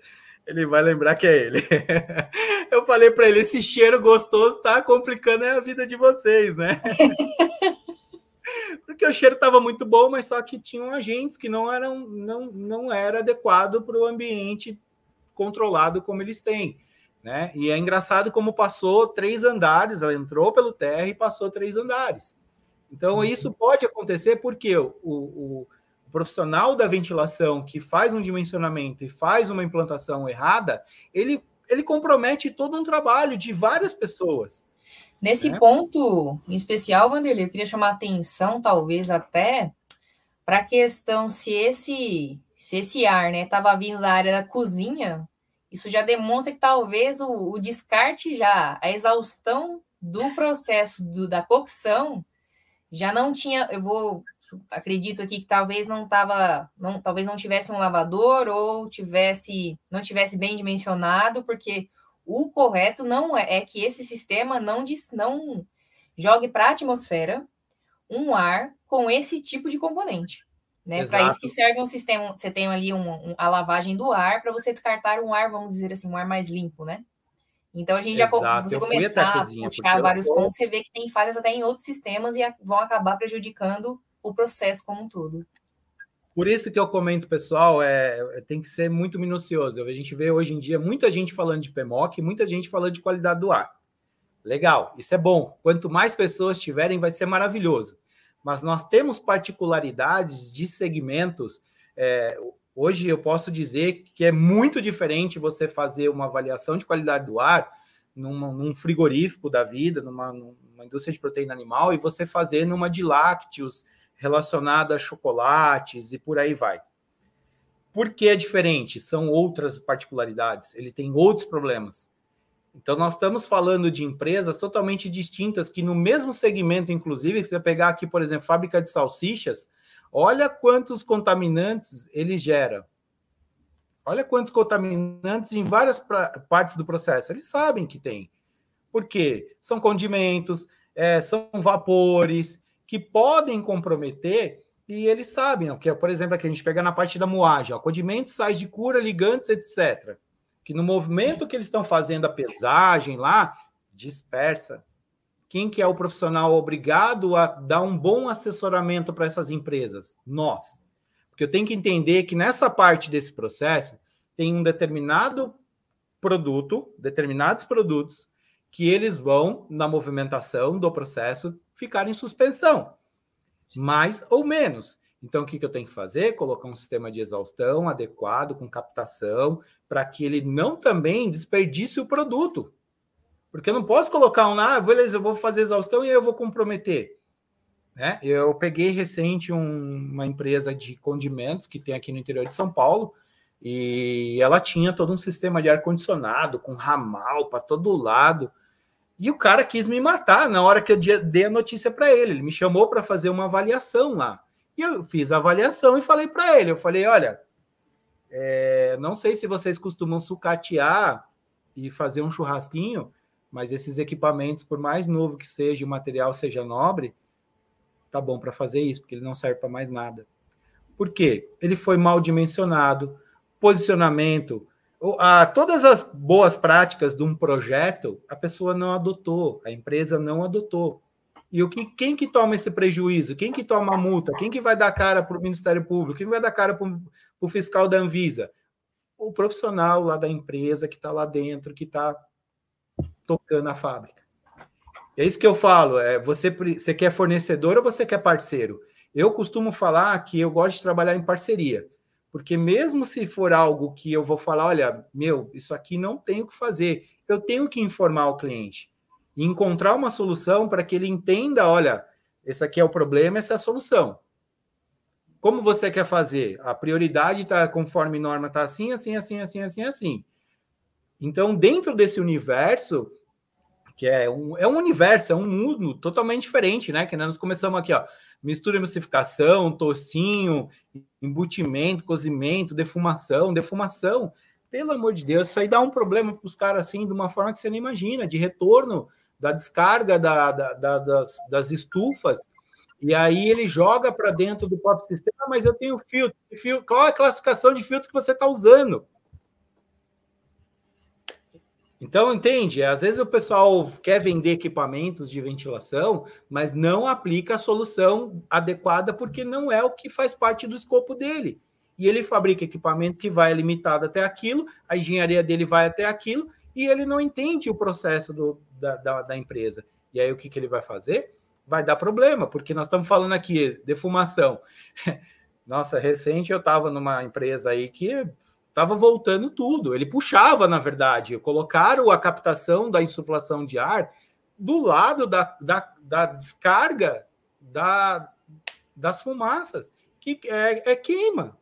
ele vai lembrar que é ele. Eu falei para ele, esse cheiro gostoso tá complicando a vida de vocês, né? Porque o cheiro estava muito bom, mas só que tinham agentes que não eram não, não era adequado para o ambiente controlado como eles têm. Né? E é engraçado como passou três andares, ela entrou pelo terra e passou três andares. Então, Sim. isso pode acontecer porque o, o, o, profissional da ventilação que faz um dimensionamento e faz uma implantação errada, ele, ele compromete todo um trabalho de várias pessoas. Nesse né? ponto em especial, Vanderlei, eu queria chamar atenção, talvez até, para a questão se esse, se esse ar estava né, vindo da área da cozinha isso já demonstra que talvez o, o descarte já, a exaustão do processo do, da cocção já não tinha, eu vou acredito aqui que talvez não tava, não, talvez não tivesse um lavador ou tivesse não tivesse bem dimensionado, porque O correto não é, é que esse sistema não, diz, não jogue para a atmosfera um ar com esse tipo de componente. Né? Para isso que serve um sistema, você tem ali um, um, a lavagem do ar para você descartar um ar, vamos dizer assim, um ar mais limpo, né? Então a gente Exato. já, se você começar a, cozinha, a puxar vários pontos, você vê que tem falhas até em outros sistemas e vão acabar prejudicando o processo como um todo. Por isso que eu comento, pessoal, é, é tem que ser muito minucioso. A gente vê hoje em dia muita gente falando de PMOC, muita gente falando de qualidade do ar. Legal, isso é bom. Quanto mais pessoas tiverem, vai ser maravilhoso mas nós temos particularidades de segmentos. É, hoje eu posso dizer que é muito diferente você fazer uma avaliação de qualidade do ar numa, num frigorífico da vida, numa, numa, indústria de proteína animal, e você fazer numa de lácteos relacionada a chocolates e por aí vai. Por que é diferente? São outras particularidades, ele tem outros problemas. Então, nós estamos falando de empresas totalmente distintas, que no mesmo segmento, inclusive, que você pegar aqui, por exemplo, fábrica de salsichas, olha quantos contaminantes ele gera. Olha quantos contaminantes em várias partes do processo. Eles sabem que tem. Por quê? São condimentos, é, são vapores que podem comprometer e eles sabem. Que, por exemplo, aqui a gente pega na parte da moagem, ó, condimentos, sais de cura, ligantes, etc que no movimento que eles estão fazendo a pesagem lá, dispersa. Quem que é o profissional obrigado a dar um bom assessoramento para essas empresas? Nós. Porque eu tenho que entender que nessa parte desse processo tem um determinado produto, determinados produtos, que eles vão, na movimentação do processo, ficar em suspensão, mais ou menos. Então, o que, que eu tenho que fazer? Colocar um sistema de exaustão adequado, com captação, para que ele não também desperdice o produto. Porque eu não posso colocar um, ah, beleza, eu vou fazer exaustão e eu vou comprometer. Né? Eu peguei recente um, uma empresa de condimentos que tem aqui no interior de São Paulo, e ela tinha todo um sistema de ar-condicionado, com ramal para todo lado. E o cara quis me matar na hora que eu dei a notícia para ele. Ele me chamou para fazer uma avaliação lá. E eu fiz a avaliação e falei para ele: eu falei, olha, é, não sei se vocês costumam sucatear e fazer um churrasquinho, mas esses equipamentos, por mais novo que seja, o material seja nobre, tá bom para fazer isso, porque ele não serve para mais nada. Por quê? Ele foi mal dimensionado, posicionamento, a, todas as boas práticas de um projeto, a pessoa não adotou, a empresa não adotou. E o que, quem que toma esse prejuízo? Quem que toma a multa? Quem que vai dar cara para o Ministério Público? Quem vai dar cara para o fiscal da Anvisa? O profissional lá da empresa que está lá dentro, que está tocando a fábrica. É isso que eu falo. É, você, você quer fornecedor ou você quer parceiro? Eu costumo falar que eu gosto de trabalhar em parceria. Porque mesmo se for algo que eu vou falar, olha, meu, isso aqui não tenho o que fazer, eu tenho que informar o cliente e encontrar uma solução para que ele entenda: olha, esse aqui é o problema, essa é a solução. Como você quer fazer? A prioridade está conforme norma está assim, assim, assim, assim, assim, assim. Então, dentro desse universo, que é um, é um universo, é um mundo totalmente diferente, né? Que nós começamos aqui, ó, mistura emulsificação, tocinho, embutimento, cozimento, defumação, defumação. Pelo amor de Deus, isso aí dá um problema para os caras assim, de uma forma que você não imagina, de retorno da descarga da, da, da, das, das estufas, e aí ele joga para dentro do próprio sistema, mas eu tenho filtro. Qual é a classificação de filtro que você está usando? Então, entende? Às vezes o pessoal quer vender equipamentos de ventilação, mas não aplica a solução adequada porque não é o que faz parte do escopo dele. E ele fabrica equipamento que vai limitado até aquilo, a engenharia dele vai até aquilo, e ele não entende o processo do, da, da, da empresa. E aí o que, que ele vai fazer? Vai dar problema, porque nós estamos falando aqui defumação. Nossa, recente eu estava numa empresa aí que estava voltando tudo. Ele puxava, na verdade, colocaram a captação da insuflação de ar do lado da, da, da descarga da, das fumaças, que é, é, queima.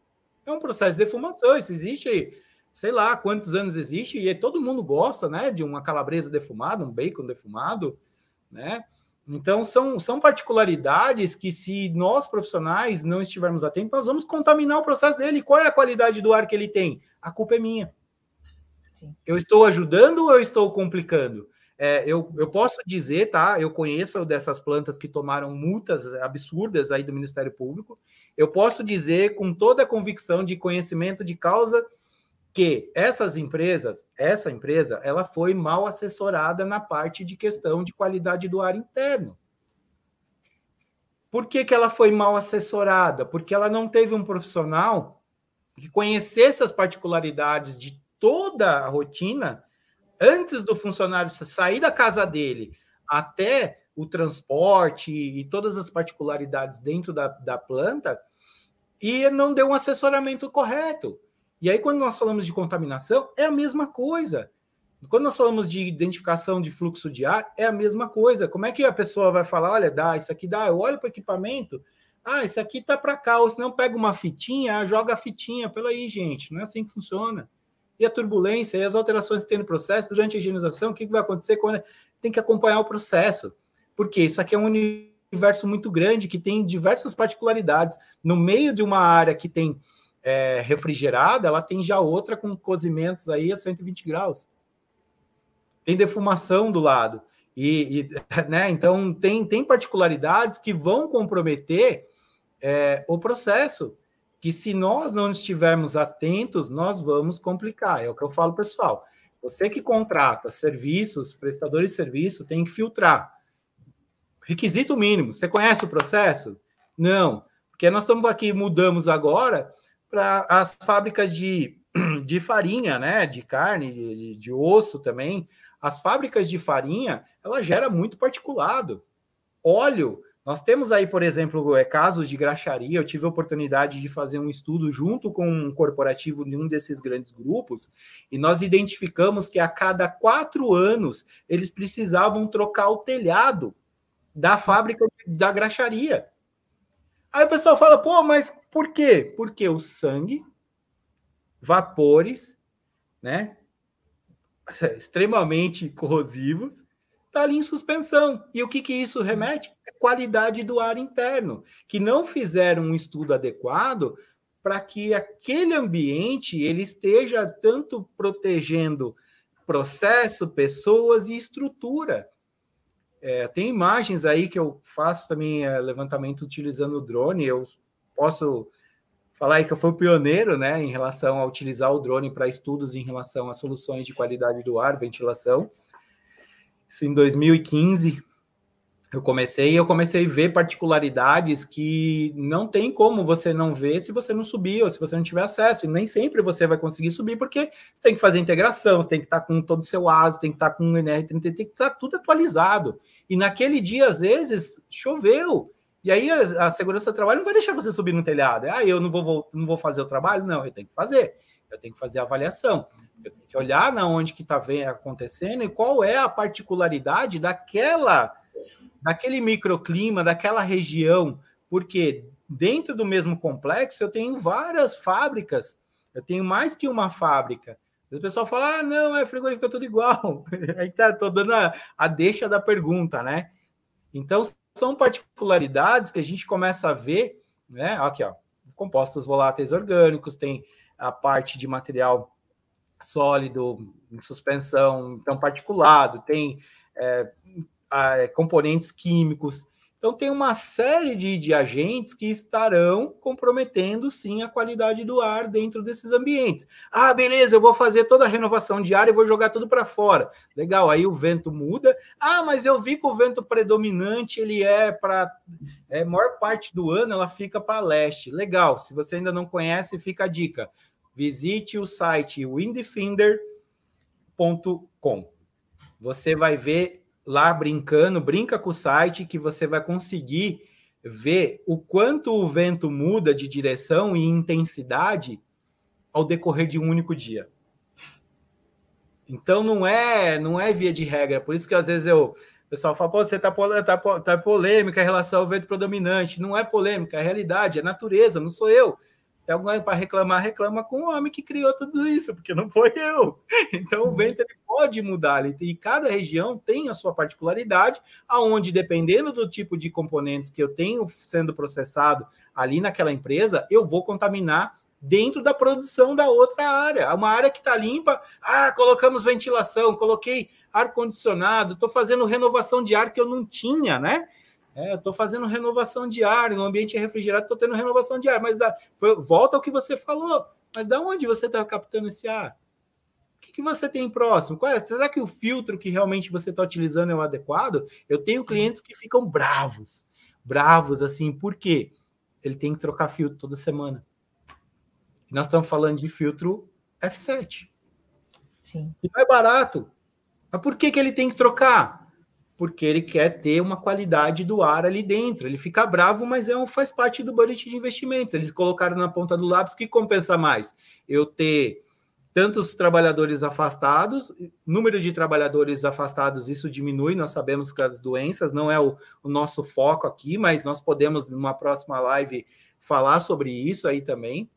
É um processo de defumação. Isso existe sei lá quantos anos existe, e todo mundo gosta, né, de uma calabresa defumada, um bacon defumado, né? Então, são, são particularidades que, se nós profissionais não estivermos atentos, nós vamos contaminar o processo dele. Qual é a qualidade do ar que ele tem? A culpa é minha. Sim. Eu estou ajudando ou eu estou complicando? É, eu, eu posso dizer, tá? Eu conheço dessas plantas que tomaram multas absurdas aí do Ministério Público. Eu posso dizer com toda a convicção de conhecimento de causa que essas empresas, essa empresa, ela foi mal assessorada na parte de questão de qualidade do ar interno. Por que, que ela foi mal assessorada? Porque ela não teve um profissional que conhecesse as particularidades de toda a rotina antes do funcionário sair da casa dele até o transporte e todas as particularidades dentro da, da planta e não deu um assessoramento correto. E aí, quando nós falamos de contaminação, é a mesma coisa. Quando nós falamos de identificação de fluxo de ar, é a mesma coisa. Como é que a pessoa vai falar, olha, dá, isso aqui dá, eu olho para o equipamento, ah, isso aqui tá para cá, ou se não pega uma fitinha, joga a fitinha, pela aí, gente, não é assim que funciona. E a turbulência, e as alterações que tem no processo, durante a higienização, o que, que vai acontecer quando tem que acompanhar o processo? Porque isso aqui é um universo muito grande, que tem diversas particularidades. No meio de uma área que tem é, refrigerada, ela tem já outra com cozimentos aí a 120 graus. Tem defumação do lado. E, e né, então tem, tem particularidades que vão comprometer é, o processo. Que se nós não estivermos atentos, nós vamos complicar. É o que eu falo, pessoal. Você que contrata serviços, prestadores de serviço, tem que filtrar. Requisito mínimo. Você conhece o processo? Não. Porque nós estamos aqui, mudamos agora para as fábricas de, de farinha, né? De carne, de, de osso também. As fábricas de farinha, ela gera muito particulado. Óleo, nós temos aí, por exemplo, é, casos de graxaria. Eu tive a oportunidade de fazer um estudo junto com um corporativo de um desses grandes grupos, e nós identificamos que a cada quatro anos eles precisavam trocar o telhado da fábrica da graxaria. Aí o pessoal fala, pô, mas por quê? Porque o sangue, vapores, né, extremamente corrosivos, está ali em suspensão. E o que, que isso remete? É qualidade do ar interno, que não fizeram um estudo adequado para que aquele ambiente ele esteja tanto protegendo processo, pessoas e estrutura. É, tem imagens aí que eu faço também é, levantamento utilizando o drone. Eu posso falar aí que eu fui pioneiro, né, em relação a utilizar o drone para estudos em relação a soluções de qualidade do ar, ventilação. Isso em 2015 eu comecei e eu comecei a ver particularidades que não tem como você não ver se você não subir ou se você não tiver acesso. E nem sempre você vai conseguir subir, porque você tem que fazer integração, você tem que estar com todo o seu ASI, tem que estar com o NR30, tem que estar tudo atualizado. E naquele dia, às vezes, choveu. E aí a, a, segurança do trabalho não vai deixar você subir no telhado. Ah, eu não vou, vou, não vou fazer o trabalho? Não, eu tenho que fazer. Eu tenho que fazer a avaliação. Eu tenho que olhar na onde que está acontecendo e qual é a particularidade daquela, daquele microclima, daquela região. Porque dentro do mesmo complexo eu tenho várias fábricas. Eu tenho mais que uma fábrica. O pessoal fala, ah, não, é frigorífico, é tudo igual. Aí tá, tô dando a, a deixa da pergunta, né? Então, são particularidades que a gente começa a ver, né? Aqui, ó, compostos voláteis orgânicos, tem a parte de material sólido, em suspensão, então particulado, tem é, a, componentes químicos. Então, tem uma série de, de agentes que estarão comprometendo, sim, a qualidade do ar dentro desses ambientes. Ah, beleza, eu vou fazer toda a renovação de ar e vou jogar tudo para fora. Legal, aí o vento muda. Ah, mas eu vi que o vento predominante, ele é para... É, maior parte do ano, ela fica para leste. Legal, se você ainda não conhece, fica a dica. Visite o site windfinder.com. Você vai ver lá brincando, brinca com o site que você vai conseguir ver o quanto o vento muda de direção e intensidade ao decorrer de um único dia. Então não é, não é via de regra, por isso que às vezes eu o pessoal fala, pô, você tá, tá, tá polêmica em relação ao vento predominante. Não é polêmica, é realidade, é natureza, não sou eu. Tem alguém para reclamar, reclama com o homem que criou tudo isso, porque não foi eu. Então o vento ele pode mudar, e cada região tem a sua particularidade, aonde dependendo do tipo de componentes que eu tenho sendo processado ali naquela empresa, eu vou contaminar dentro da produção da outra área. Uma área que está limpa, ah, colocamos ventilação, coloquei ar-condicionado, estou fazendo renovação de ar que eu não tinha, né? É, estou fazendo renovação de ar, no ambiente refrigerado estou tendo renovação de ar, mas dá, foi, volta ao que você falou, mas da onde você está captando esse ar? O que, que você tem próximo? É? Será que o filtro que realmente você está utilizando é o adequado? Eu tenho clientes que ficam bravos, bravos assim, por quê? Ele tem que trocar filtro toda semana. Nós estamos falando de filtro F7. Sim. E não é barato. Mas por que, que ele tem que trocar? Porque ele quer ter uma qualidade do ar ali dentro. Ele fica bravo, mas é um, faz parte do budget de investimentos. Eles colocaram na ponta do lápis que compensa mais. Eu ter tantos trabalhadores afastados, número de trabalhadores afastados, isso diminui, nós sabemos que as doenças não é o, o nosso foco aqui, mas nós podemos, numa próxima live, falar sobre isso aí também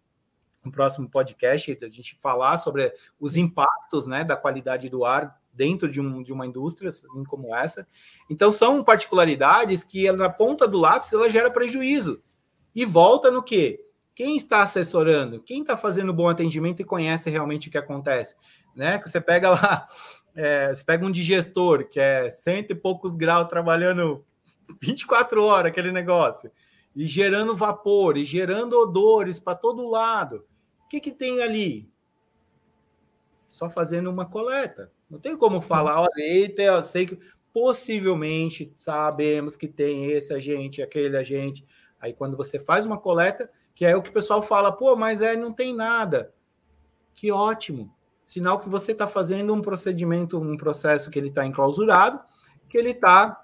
um próximo podcast, a gente falar sobre os impactos né, da qualidade do ar dentro de, um, de uma indústria assim como essa. Então, são particularidades que, na ponta do lápis, ela gera prejuízo. E volta no quê? Quem está assessorando? Quem está fazendo bom atendimento e conhece realmente o que acontece? Né? Você pega lá, é, você pega um digestor que é cento e poucos graus trabalhando 24 horas, aquele negócio, e gerando vapor, e gerando odores para todo lado. O que, que tem ali? Só fazendo uma coleta. Não tem como falar, olha, eita, eu sei que possivelmente sabemos que tem esse agente, aquele agente. Aí quando você faz uma coleta, que é o que o pessoal fala, pô, mas é, não tem nada. Que ótimo. Sinal que você está fazendo um procedimento, um processo que ele está enclausurado, que ele está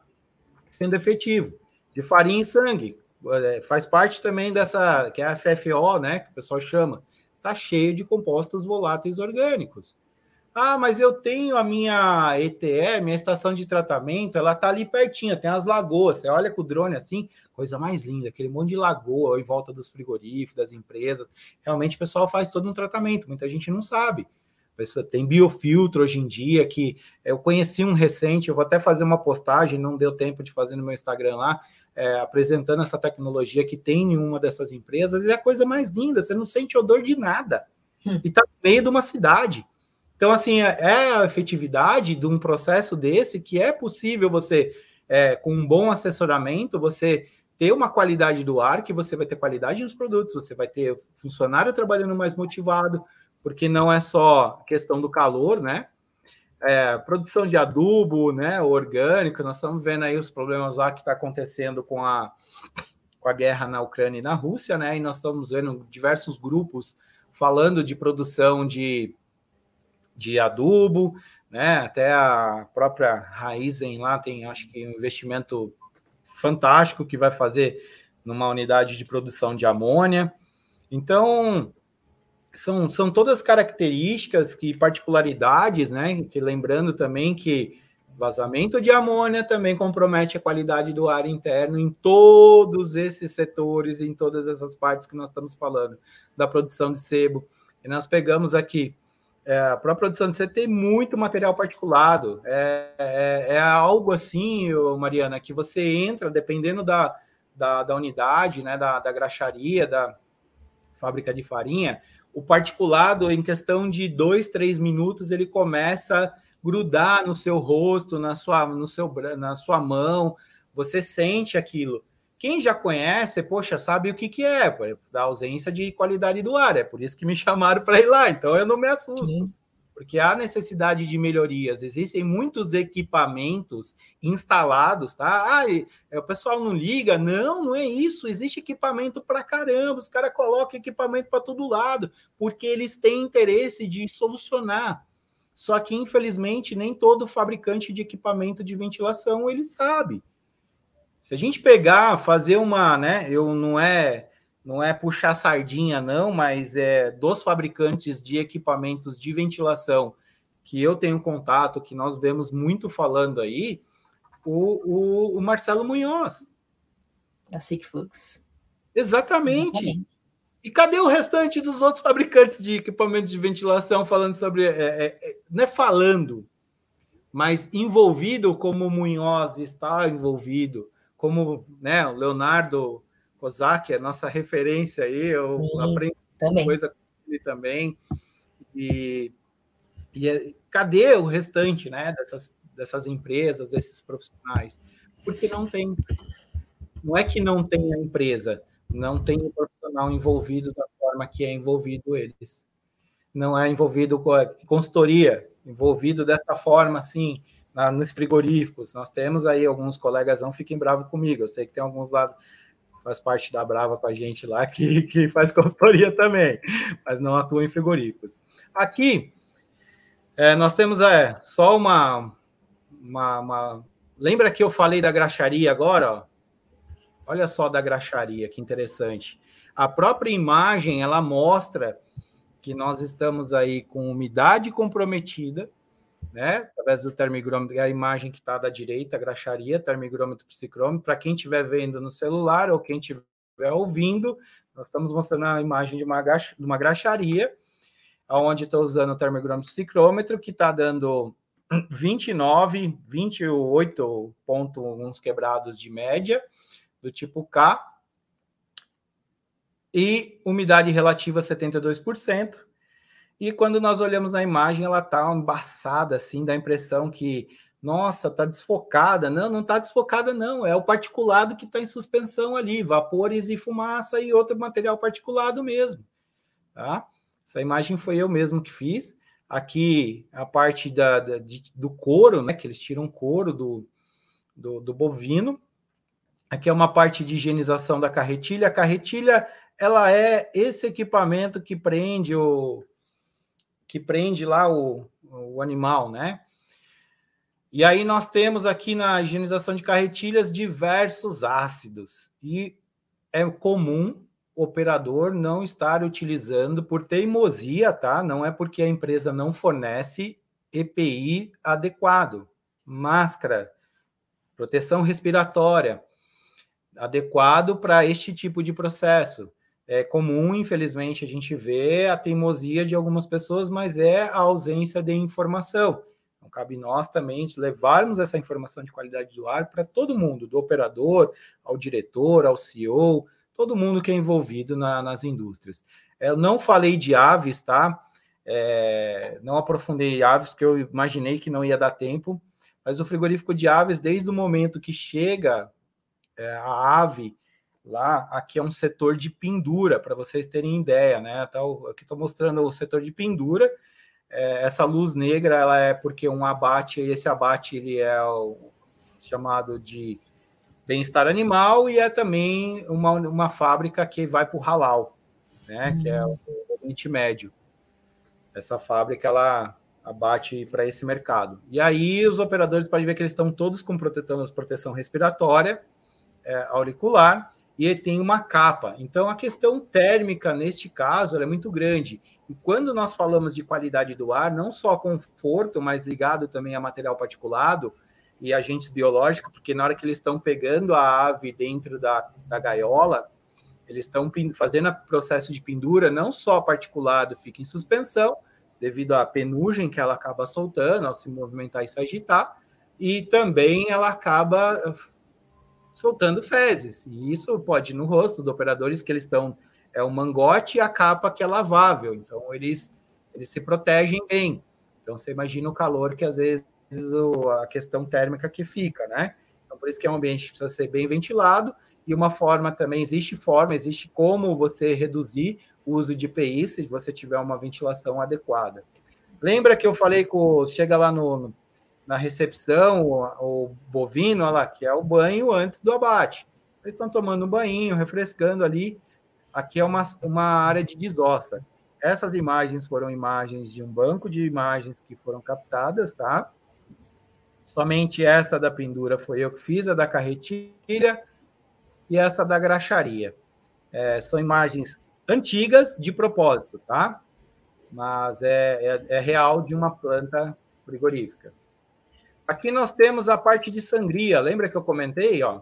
sendo efetivo. De farinha e sangue. É, faz parte também dessa, que é a FFO, né, que o pessoal chama está cheio de compostos voláteis orgânicos. Ah, mas eu tenho a minha ETE, minha estação de tratamento, ela está ali pertinho, tem as lagoas. Você olha com o drone assim, coisa mais linda, aquele monte de lagoa em volta dos frigoríficos, das empresas. Realmente o pessoal faz todo um tratamento, muita gente não sabe. Tem biofiltro hoje em dia que eu conheci um recente, eu vou até fazer uma postagem, não deu tempo de fazer no meu Instagram lá, é, apresentando essa tecnologia que tem em uma dessas empresas, e é a coisa mais linda, você não sente odor de nada. Hum. E está no meio de uma cidade. Então, assim, é, é a efetividade de um processo desse que é possível você, é, com um bom assessoramento, você ter uma qualidade do ar, que você vai ter qualidade nos produtos, você vai ter funcionário trabalhando mais motivado, porque não é só questão do calor, né? é, produção de adubo, né, orgânico, nós estamos vendo aí os problemas lá que está acontecendo com a, com a guerra na Ucrânia e na Rússia, né, e nós estamos vendo diversos grupos falando de produção de, de adubo, né, até a própria Raizen lá tem, acho que, um investimento fantástico que vai fazer numa unidade de produção de amônia. Então, são, são todas características e particularidades, né? Que lembrando também que vazamento de amônia também compromete a qualidade do ar interno em todos esses setores, em todas essas partes que nós estamos falando, da produção de sebo. E nós pegamos aqui, é, a produção de sebo tem muito material particulado, é, é, é, algo assim, Mariana, que você entra, dependendo da, da, da unidade, né, da, da graxaria, da fábrica de farinha, o particulado, em questão de dois, três minutos, ele começa a grudar no seu rosto, na sua, no seu, na sua mão, você sente aquilo. Quem já conhece, poxa, sabe o que, que é, da ausência de qualidade do ar, é por isso que me chamaram para ir lá, então eu não me assusto. Sim porque há necessidade de melhorias. Existem muitos equipamentos instalados, tá? Ah, o pessoal não liga. Não, não é isso. Existe equipamento para caramba. Os caras colocam equipamento para todo lado, porque eles têm interesse de solucionar. Só que, infelizmente, nem todo fabricante de equipamento de ventilação ele sabe. Se a gente pegar, fazer uma, né? Eu não é não é puxar sardinha, não, mas é dos fabricantes de equipamentos de ventilação que eu tenho contato, que nós vemos muito falando aí, o, o, o Marcelo Munhoz. Da Sigflux. Exatamente. Exatamente. E cadê o restante dos outros fabricantes de equipamentos de ventilação falando sobre. É, é, é, não é falando, mas envolvido como o Munhoz está envolvido, como né, o Leonardo Ozaki, a nossa referência aí, eu Sim. aprendo também. coisa também. E, e cadê o restante, né, dessas, dessas empresas, desses profissionais? Porque não tem. Não é que não tem a empresa, não tem o profissional envolvido da forma que é envolvido eles. Não é envolvido com a consultoria, envolvido dessa forma, assim, na, nos frigoríficos. Nós temos aí alguns colegas, não fiquem bravos comigo, eu sei que tem alguns lá, faz parte da Brava com a gente lá, que, que faz consultoria também, mas não atua em frigoríficos. Aqui, é, nós temos é, só uma, uma, uma, Lembra que eu falei da graxaria agora? Ó? Olha só da graxaria, que interessante. A própria imagem, ela mostra que nós estamos aí com umidade comprometida, né? Através do termigrômetro, a imagem que está da direita, graxaria, termigrômetro psicrômetro. Para quem estiver vendo no celular ou quem estiver ouvindo, nós estamos mostrando a imagem de uma, de uma graxaria, onde estou usando o termigrômetro psicrômetro, que está dando 29, 28 pontos quebrados de média, do tipo K, e umidade relativa 72%. E quando nós olhamos na imagem, ela está embaçada, assim, dá a impressão que, nossa, está desfocada. Não, não está desfocada, não. É o particulado que está em suspensão ali, vapores e fumaça e outro material particulado mesmo. Tá? Essa imagem foi eu mesmo que fiz. Aqui a parte da, da de, do couro, né? Que eles tiram couro do, do, do bovino. Aqui é uma parte de higienização da carretilha. A carretilha ela é esse equipamento que prende o, que prende lá o, o animal, né? E aí nós temos aqui na higienização de carretilhas diversos ácidos. E é comum o operador não estar utilizando por teimosia, tá? Não é porque a empresa não fornece EPI adequado, máscara, proteção respiratória adequado para este tipo de processo é comum, infelizmente, a gente vê a teimosia de algumas pessoas, mas é a ausência de informação. Então, cabe nós também levarmos essa informação de qualidade do ar para todo mundo, do operador, ao diretor, ao CEO, todo mundo que é envolvido na, nas indústrias. Eu não falei de aves, tá? É, não aprofundei aves, porque eu imaginei que não ia dar tempo, mas o frigorífico de aves, desde o momento que chega é, a ave lá, aqui é um setor de pendura, para vocês terem ideia, né? Tá, aqui estou mostrando o setor de pendura. É, essa luz negra, ela é porque um abate, esse abate ele é o chamado de bem-estar animal e é também uma, uma fábrica que vai para o halal, né? Hum. Que é o Oriente Médio. Essa fábrica, ela abate para esse mercado. E aí os operadores podem ver que eles estão todos com proteção, proteção respiratória, é, auricular, e tem uma capa. Então, a questão térmica, neste caso, é muito grande. E quando nós falamos de qualidade do ar, não só conforto, mas ligado também a material particulado e agentes biológicos, porque na hora que eles estão pegando a ave dentro da, da gaiola, eles estão fazendo o processo de pendura, não só particulado fica em suspensão, devido à penugem que ela acaba soltando ao se movimentar e se agitar, e também ela acaba soltando fezes. E isso pode ir no rosto dos operadores que eles estão é o mangote e a capa que é lavável. Então eles eles se protegem bem. Então você imagina o calor que às vezes o, a questão térmica que fica, né? Então por isso que é um ambiente que precisa ser bem ventilado e uma forma também existe forma, existe como você reduzir o uso de PI se você tiver uma ventilação adequada. Lembra que eu falei com chega lá no, na recepção, o, o bovino, olha lá, que é o banho antes do abate. Eles estão tomando um banho, refrescando ali. Aqui é uma, uma área de desossa. Essas imagens foram imagens de um banco de imagens que foram captadas, tá? Somente essa da pendura foi eu que fiz, a da carretilha e essa da graxaria. É, são imagens antigas de propósito, tá? Mas é, é, é real de uma planta frigorífica. Aqui nós temos a parte de sangria. Lembra que eu comentei, ó?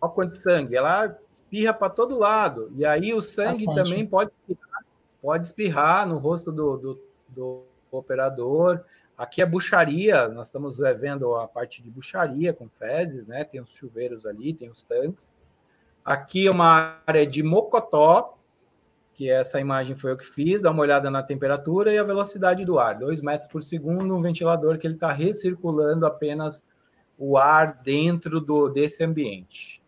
Olha quanto sangue. Ela espirra para todo lado. E aí o sangue Bastante. também pode espirrar, pode espirrar no rosto do, do, do operador. Aqui é bucharia. Nós estamos vendo a parte de bucharia com fezes, né? Tem os chuveiros ali, tem os tanques. Aqui é uma área de Mocotó, que essa imagem foi eu que fiz, dá uma olhada na temperatura e a velocidade do ar, 2 metros por segundo, um ventilador que ele está recirculando apenas o ar dentro do, desse ambiente.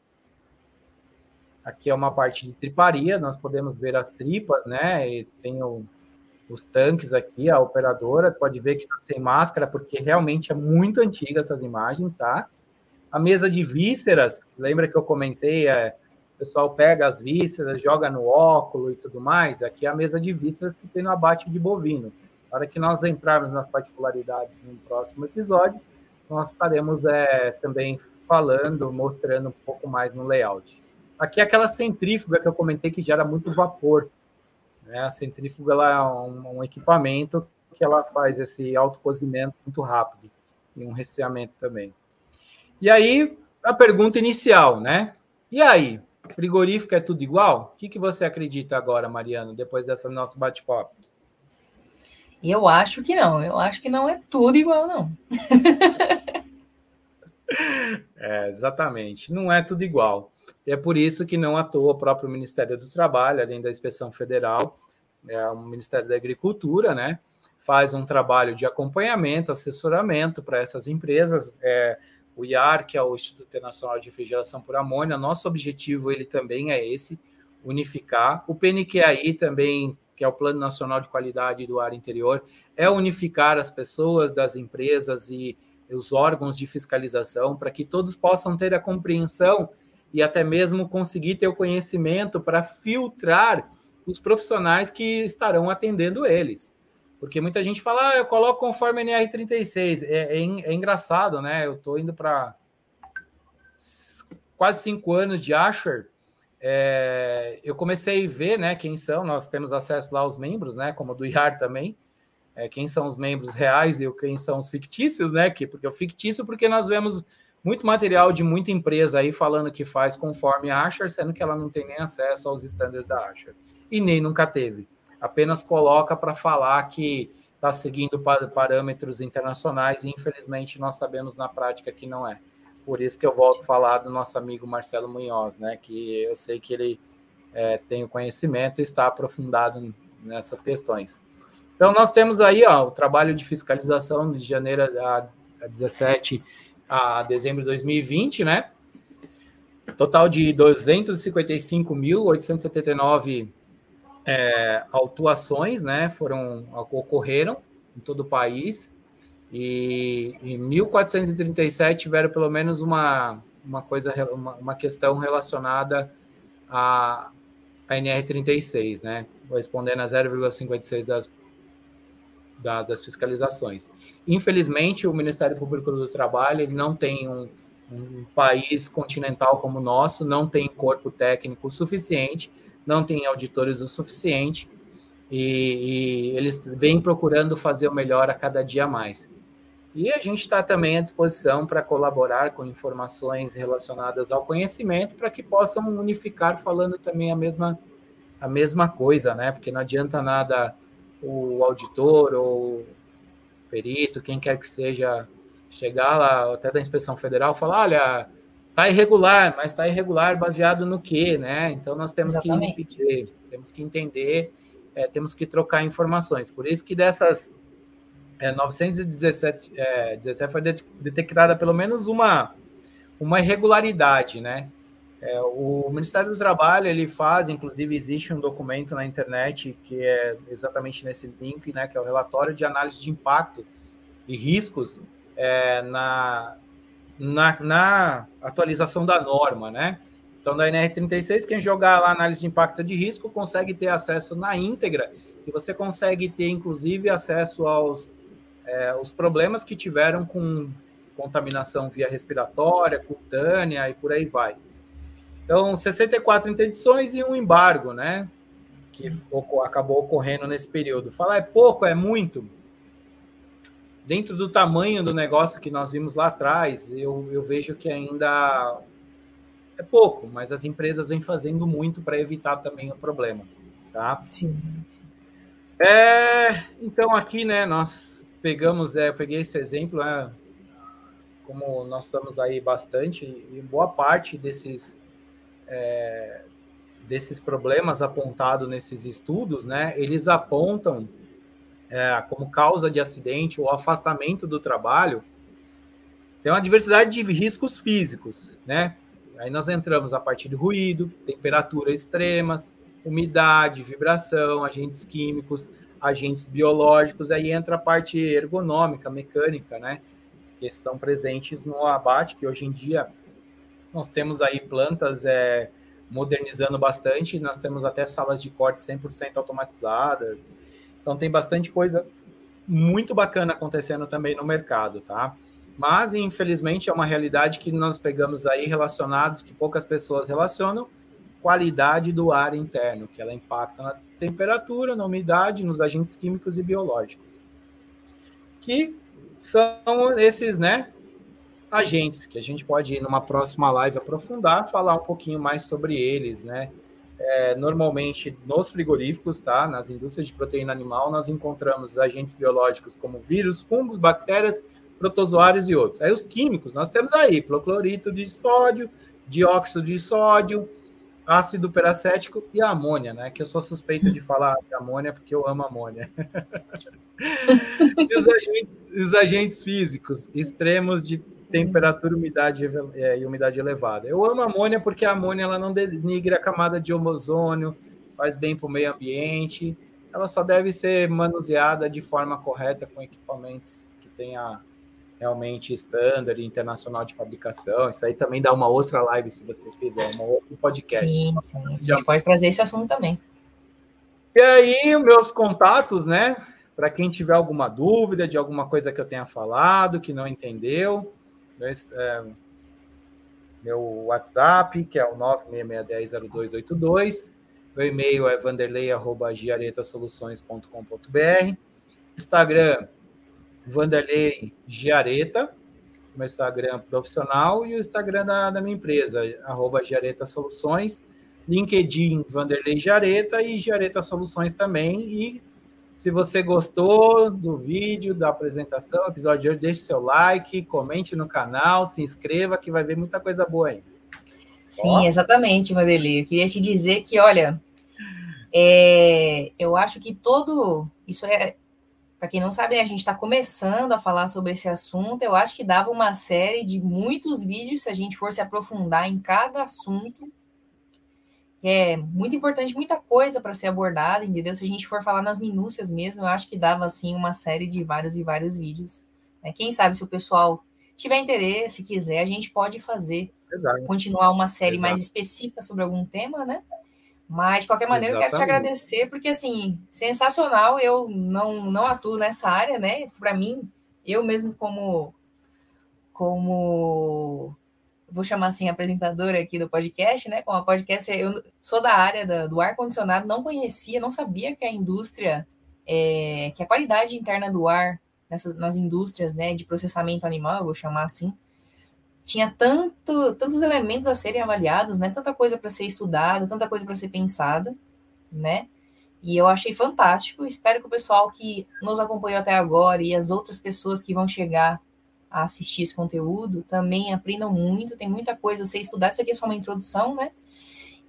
Aqui é uma parte de triparia, nós podemos ver as tripas, né? E tem o, os tanques aqui, a operadora, pode ver que está sem máscara, porque realmente é muito antiga essas imagens, tá? A mesa de vísceras, lembra que eu comentei, é, pessoal pega as vísceras, joga no óculo e tudo mais, aqui é a mesa de vísceras que tem no abate de bovino. Na hora que nós entrarmos nas particularidades no próximo episódio, nós estaremos é, também falando, mostrando um pouco mais no layout. Aqui é aquela centrífuga que eu comentei que gera muito vapor. Né? A centrífuga ela é um, um equipamento que ela faz esse autocozimento muito rápido e um resfriamento também. E aí, a pergunta inicial, né? E aí, frigorífico é tudo igual? O que, que você acredita agora, Mariano, depois dessa nosso bate-papo? Eu acho que não. Eu acho que não é tudo igual, não. é, exatamente. Não é tudo igual. E é por isso que não à toa o próprio Ministério do Trabalho, além da Inspeção Federal, é, o Ministério da Agricultura, né, faz um trabalho de acompanhamento, assessoramento para essas empresas. É, o IAR, que é o Instituto Internacional de Refrigeração por Amônia, nosso objetivo ele também é esse, unificar. O PNQAI também que é o Plano Nacional de Qualidade do Ar Interior, é unificar as pessoas das empresas e os órgãos de fiscalização para que todos possam ter a compreensão e até mesmo conseguir ter o conhecimento para filtrar os profissionais que estarão atendendo eles. Porque muita gente fala, ah, eu coloco conforme NR36. É, é, é engraçado, né? Eu estou indo para quase cinco anos de Asher é, eu comecei a ver né, quem são, nós temos acesso lá aos membros, né, como do IAR também, é, quem são os membros reais e quem são os fictícios, né? Que, porque o fictício, porque nós vemos muito material de muita empresa aí falando que faz conforme a Asher, sendo que ela não tem nem acesso aos estándares da Asher. E nem nunca teve. Apenas coloca para falar que está seguindo parâmetros internacionais e infelizmente nós sabemos na prática que não é. Por isso que eu volto a falar do nosso amigo Marcelo Munhoz, né? Que eu sei que ele é, tem o conhecimento e está aprofundado nessas questões. Então, nós temos aí ó, o trabalho de fiscalização de janeiro a, a 17 a dezembro de 2020, né? Total de 255.879 é, autuações, né? Foram ocorreram em todo o país. E em 1437 tiveram pelo menos uma, uma coisa, uma, uma questão relacionada à, à NR36, né? Correspondendo a 0,56 das, da, das fiscalizações. Infelizmente, o Ministério Público do Trabalho ele não tem um, um país continental como o nosso, não tem corpo técnico suficiente, não tem auditores o suficiente, e, e eles vêm procurando fazer o melhor a cada dia mais. E a gente está também à disposição para colaborar com informações relacionadas ao conhecimento para que possam unificar falando também a mesma, a mesma coisa, né? Porque não adianta nada o auditor ou perito, quem quer que seja, chegar lá até da inspeção federal falar, olha, tá irregular, mas está irregular baseado no quê, né? Então nós temos Exatamente. que entender, temos que entender, é, temos que trocar informações. Por isso que dessas é, 917 é, 17 foi detectada pelo menos uma, uma irregularidade, né? É, o Ministério do Trabalho ele faz, inclusive existe um documento na internet que é exatamente nesse link, né? Que é o relatório de análise de impacto e riscos é, na, na, na atualização da norma, né? Então, da NR36, quem jogar lá análise de impacto de risco consegue ter acesso na íntegra e você consegue ter, inclusive, acesso aos é, os problemas que tiveram com contaminação via respiratória, cutânea e por aí vai. Então, 64 interdições e um embargo, né? Que acabou ocorrendo nesse período. Falar é pouco, é muito. Dentro do tamanho do negócio que nós vimos lá atrás, eu, eu vejo que ainda é pouco, mas as empresas vêm fazendo muito para evitar também o problema, tá? Sim. É, então aqui, né, nós pegamos, é, eu peguei esse exemplo, né, como nós estamos aí bastante, e boa parte desses é, desses problemas apontados nesses estudos, né, eles apontam é, como causa de acidente ou afastamento do trabalho, tem uma diversidade de riscos físicos, né? Aí nós entramos a partir de ruído, temperatura extremas, umidade, vibração, agentes químicos, agentes biológicos, aí entra a parte ergonômica, mecânica, né? Que estão presentes no abate, que hoje em dia nós temos aí plantas é, modernizando bastante, nós temos até salas de corte 100% automatizadas. Então tem bastante coisa muito bacana acontecendo também no mercado, tá? Mas infelizmente é uma realidade que nós pegamos aí relacionados que poucas pessoas relacionam, qualidade do ar interno, que ela impacta na temperatura, na umidade, nos agentes químicos e biológicos. Que são esses, né, agentes que a gente pode ir numa próxima live aprofundar, falar um pouquinho mais sobre eles, né? É, normalmente nos frigoríficos, tá? Nas indústrias de proteína animal, nós encontramos agentes biológicos como vírus, fungos, bactérias, protozoários e outros. Aí os químicos, nós temos aí proclorito de sódio, dióxido de sódio, ácido peracético e amônia, né? Que eu sou suspeita de falar de amônia porque eu amo amônia. e os agentes, os agentes físicos extremos de temperatura umidade, é, e umidade elevada. Eu amo amônia porque a amônia ela não denigra a camada de ozônio, faz bem para o meio ambiente. Ela só deve ser manuseada de forma correta com equipamentos que tenha realmente standard internacional de fabricação. Isso aí também dá uma outra live se você quiser, um outro podcast. Sim, sim. A gente pode trazer esse assunto também. E aí, meus contatos, né? Para quem tiver alguma dúvida de alguma coisa que eu tenha falado, que não entendeu, é, meu WhatsApp, que é o 966100282. Meu e-mail é vanderlei.giaretasoluções.com.br. Instagram, Vanderlei Giareta, meu Instagram profissional, e o Instagram da, da minha empresa, arroba Giareta Soluções. LinkedIn, Vanderlei Giareta e Giareta Soluções também. E se você gostou do vídeo, da apresentação, episódio de hoje, deixe seu like, comente no canal, se inscreva, que vai ver muita coisa boa aí. Sim, Ó. exatamente, Vanderlei. Eu queria te dizer que, olha, é, eu acho que todo. Isso é. Para quem não sabe, a gente está começando a falar sobre esse assunto. Eu acho que dava uma série de muitos vídeos se a gente fosse aprofundar em cada assunto é muito importante, muita coisa para ser abordada, entendeu? Se a gente for falar nas minúcias mesmo, eu acho que dava assim uma série de vários e vários vídeos. Né? Quem sabe se o pessoal tiver interesse, quiser, a gente pode fazer, Exato. continuar uma série Exato. mais específica sobre algum tema, né? Mas, de qualquer maneira, Exatamente. eu quero te agradecer, porque, assim, sensacional, eu não, não atuo nessa área, né? Para mim, eu mesmo como, como vou chamar assim, apresentadora aqui do podcast, né? Como a podcast, eu sou da área da, do ar-condicionado, não conhecia, não sabia que a indústria, é, que a qualidade interna do ar nessas, nas indústrias, né, de processamento animal, eu vou chamar assim, tinha tanto, tantos elementos a serem avaliados, né? Tanta coisa para ser estudada, tanta coisa para ser pensada, né? E eu achei fantástico. Espero que o pessoal que nos acompanhou até agora e as outras pessoas que vão chegar a assistir esse conteúdo, também aprendam muito, tem muita coisa a ser estudada, isso aqui é só uma introdução, né?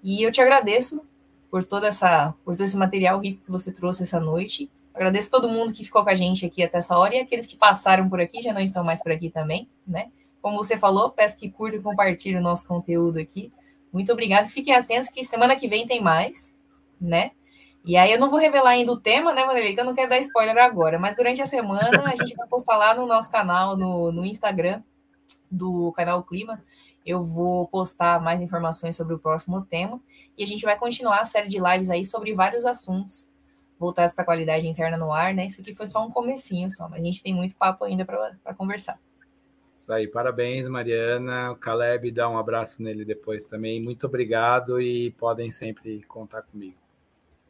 E eu te agradeço por toda essa, por todo esse material rico que você trouxe essa noite. Agradeço todo mundo que ficou com a gente aqui até essa hora e aqueles que passaram por aqui, já não estão mais por aqui também, né? Como você falou, peço que curta e compartilhe o nosso conteúdo aqui. Muito obrigado. Fiquem atentos que semana que vem tem mais, né? E aí eu não vou revelar ainda o tema, né, Vanderlei, que eu não quero dar spoiler agora, mas durante a semana a gente vai postar lá no nosso canal, no, no Instagram do canal Clima. Eu vou postar mais informações sobre o próximo tema e a gente vai continuar a série de lives aí sobre vários assuntos voltados para a qualidade interna no ar, né? Isso aqui foi só um comecinho só, mas a gente tem muito papo ainda para conversar. Isso aí, parabéns, Mariana. O Caleb dá um abraço nele depois também. Muito obrigado e podem sempre contar comigo.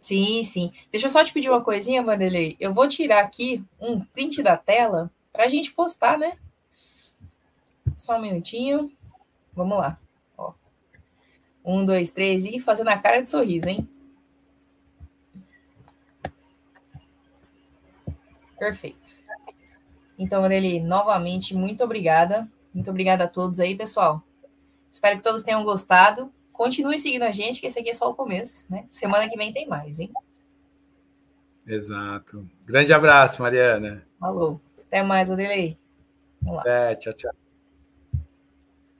Sim, sim. Deixa eu só te pedir uma coisinha, Vanderlei. Eu vou tirar aqui um print da tela para a gente postar, né? Só um minutinho. Vamos lá. Ó. Um, dois, três e fazendo a cara de sorriso, hein? Perfeito. Então, Vanderlei, novamente, muito obrigada. Muito obrigada a todos aí, pessoal. Espero que todos tenham gostado continue seguindo a gente, que esse aqui é só o começo, né? Semana que vem tem mais, hein? Exato. Grande abraço, Mariana. Falou. Até mais, Adelei. Vamos lá. É, tchau, tchau.